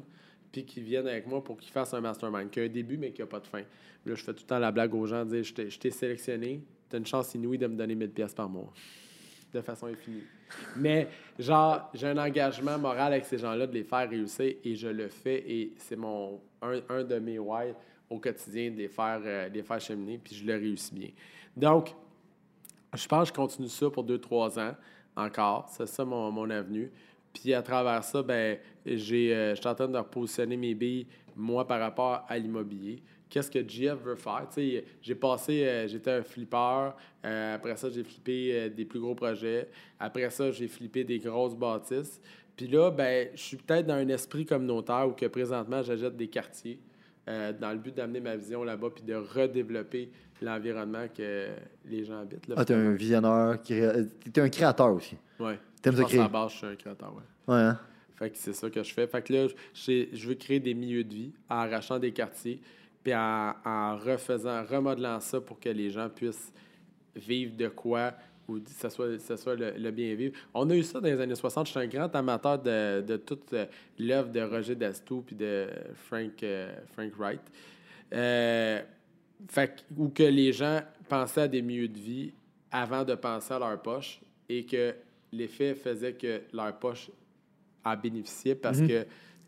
puis qui viennent avec moi pour qu'ils fassent un mastermind, qui a un début, mais qui n'a pas de fin. Là, je fais tout le temps la blague aux gens, dire je t'ai- sélectionné, tu as une chance inouïe de me donner 1000 pièces par mois. De façon infinie. Mais, genre, j'ai un engagement moral avec ces gens-là de les faire réussir et je le fais et c'est mon un, un de mes why au quotidien de les faire, euh, les faire cheminer puis je le réussis bien. Donc, je pense que je continue ça pour deux, trois ans encore. C'est ça mon, mon avenue. Puis à travers ça, ben, j'ai, euh, je suis en train de repositionner mes billes, moi, par rapport à l'immobilier. Qu'est-ce que GF veut faire? J'ai passé, euh, j'étais un flipper. Euh, après ça, j'ai flippé des plus gros projets. Après ça, j'ai flippé des grosses bâtisses. Puis là, ben, je suis peut-être dans un esprit communautaire où que présentement, j'achète des quartiers dans le but d'amener ma vision là-bas puis de redévelopper l'environnement que les gens habitent. Là, Ah, t'es un visionnaire. qui ré- T'es un créateur aussi. Ouais. T'aimes ça créer. à la base, je suis un créateur, ouais. Ouais, hein? Fait que c'est ça que je fais. Fait que là, je veux créer des milieux de vie en arrachant des quartiers, puis en, en refaisant, remodelant ça pour que les gens puissent vivre de quoi ou que ce soit, ce soit le, le bien vivre. On a eu ça dans les années 60. Je suis un grand amateur de, de toute euh, l'œuvre de Roger Dastou puis de Frank, euh, Frank Wright. Euh, fait que- où que les gens pensaient à des milieux de vie avant de penser à leur poche et que l'effet faisait que leur poche en bénéficiait parce que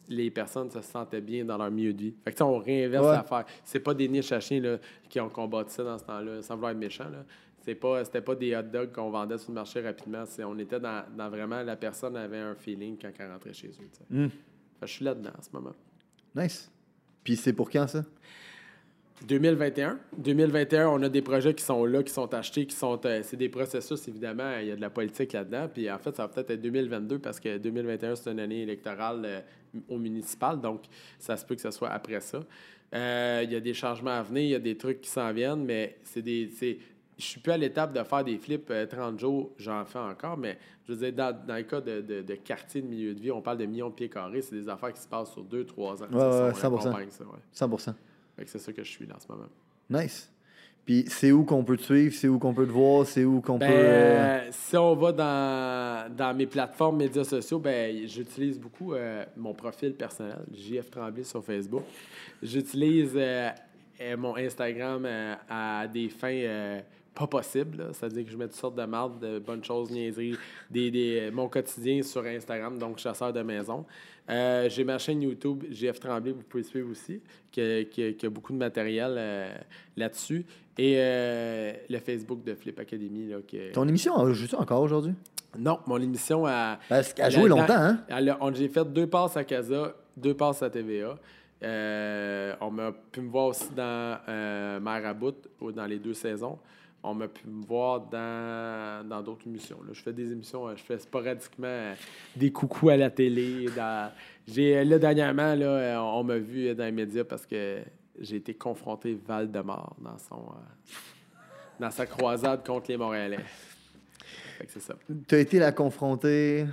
les personnes se sentaient bien dans leur milieu de vie. Fait que, on réinverse Ouais. l'affaire. C'est pas des niches à chiens là, qui ont combattu ça dans ce temps-là, sans vouloir être méchant. Là. C'est pas, c'était pas des hot dogs qu'on vendait sur le marché rapidement. On était dans, dans vraiment la personne avait un feeling quand elle rentrait chez eux. Mm. Fait que je suis là-dedans en ce moment. Nice. Puis c'est pour quand ça? 2021. 2021, on a des projets qui sont là, qui sont achetés, qui sont. euh, c'est des processus, évidemment. Il y a de la politique là-dedans. Puis en fait, ça va peut-être être 2022 parce que 2021, c'est une année électorale euh, au municipal. Donc, ça se peut que ce soit après ça. Euh, il y a des changements à venir, il y a des trucs qui s'en viennent, mais c'est des. c'est- Je suis plus à l'étape de faire des flips euh, 30 jours, j'en fais encore, mais je veux dire, dans, dans le cas de, de, de quartier de milieu de vie, on parle de millions de pieds carrés, c'est des affaires qui se passent sur 2-3 ans. Ouais, Ça, ouais, on 100%. accompagne ça, ouais. 100%. C'est ça que je suis là en ce moment. Nice. Puis c'est où qu'on peut te suivre, c'est où qu'on peut te voir, c'est où qu'on Ben, peut. euh, si on va dans, dans mes plateformes médias sociaux, ben, j'utilise beaucoup euh, mon profil personnel, JF Tremblay sur Facebook. J'utilise euh, euh, mon Instagram à des fins pas possibles. C'est-à-dire que je mets toutes sortes de mardes, de bonnes choses, niaiseries, des, des- mon quotidien sur Instagram, donc chasseur de maison. Euh, J'ai ma chaîne YouTube, JF Tremblay, vous pouvez suivre aussi, qui a, qui qui beaucoup de matériel euh, là-dessus. Et euh, le Facebook de Flip Academy. Là, que... Ton émission, elle joue encore aujourd'hui? Non, mon émission a. Parce qu'elle a elle joué longtemps, hein? J'ai fait deux passes à Casa, deux passes à TVA. On m'a pu me voir aussi dans Mère à bout, ou dans les deux saisons. On m'a pu me voir dans d'autres émissions. Je fais des émissions, euh, je fais sporadiquement euh, des coucous à la télé. J'ai, euh, là, dernièrement, on m'a vu dans les médias parce que j'ai été confronté Val-de-Mort dans, sa croisade contre les Montréalais. C'est. Tu as été la confronter.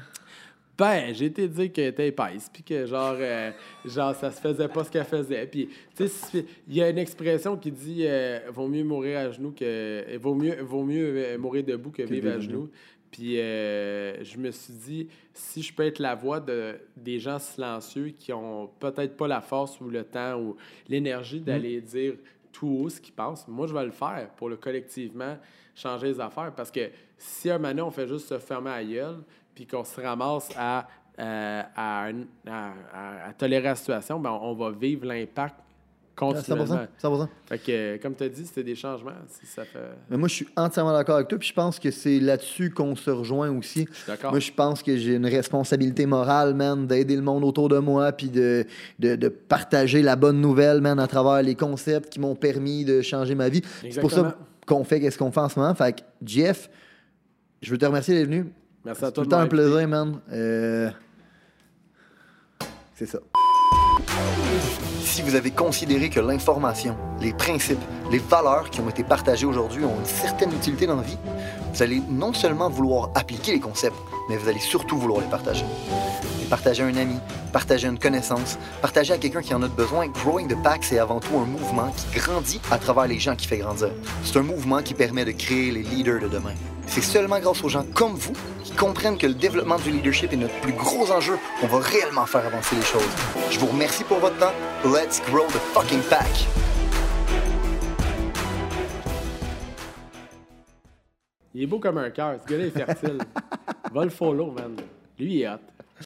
Ben, j'ai été dire qu'elle était épaisse, puis que genre, euh, genre, ça se faisait pas ce qu'elle faisait. Puis, tu sais, il y a une expression qui dit euh, vaut mieux mourir à genoux que. euh, Vaut mieux, vaut mieux euh, mourir debout que, vivre à genoux. Puis, euh, je me suis dit, si je peux être la voix de, des gens silencieux qui ont peut-être pas la force ou le temps ou l'énergie d'aller dire tout haut ce qu'ils pensent, moi, je vais le faire pour le collectivement changer les affaires. Parce que si un moment on fait juste se fermer à gueule, puis qu'on se ramasse à, euh, à, à- tolérer la situation, ben, on va vivre l'impact continuellement. 100%. 100%. Fait que, euh, comme tu as dit, c'était des changements. Ça fait... Mais moi, je suis entièrement d'accord avec toi. Puis je pense que c'est là-dessus qu'on se rejoint aussi. Je suis d'accord. Moi, je pense que j'ai une responsabilité morale, man, d'aider le monde autour de moi, puis de, de, de partager la bonne nouvelle, man, à travers les concepts qui m'ont permis de changer ma vie. C'est pour ça qu'on fait qu'est-ce qu'on fait en ce moment. Fait que, Jeff, je veux te remercier d'être venu. Merci à C'est tout toi. le temps un plaisir, man. Euh, C'est ça. Si vous avez considéré que l'information, les principes, les valeurs qui ont été partagées aujourd'hui ont une certaine utilité dans la vie, vous allez non seulement vouloir appliquer les concepts, mais vous allez surtout vouloir les partager. Partager à un ami, partager à une connaissance, partager à quelqu'un qui en a besoin. Growing the Pack, c'est avant tout un mouvement qui grandit à travers les gens qui fait grandir. C'est un mouvement qui permet de créer les leaders de demain. C'est seulement grâce aux gens comme vous qui comprennent que le développement du leadership est notre plus gros enjeu qu'on va réellement faire avancer les choses. Je vous remercie pour votre temps. Let's grow the fucking pack. Il est beau comme un cœur. Ce gars-là est fertile. Va le follow, man. Lui, il est hot.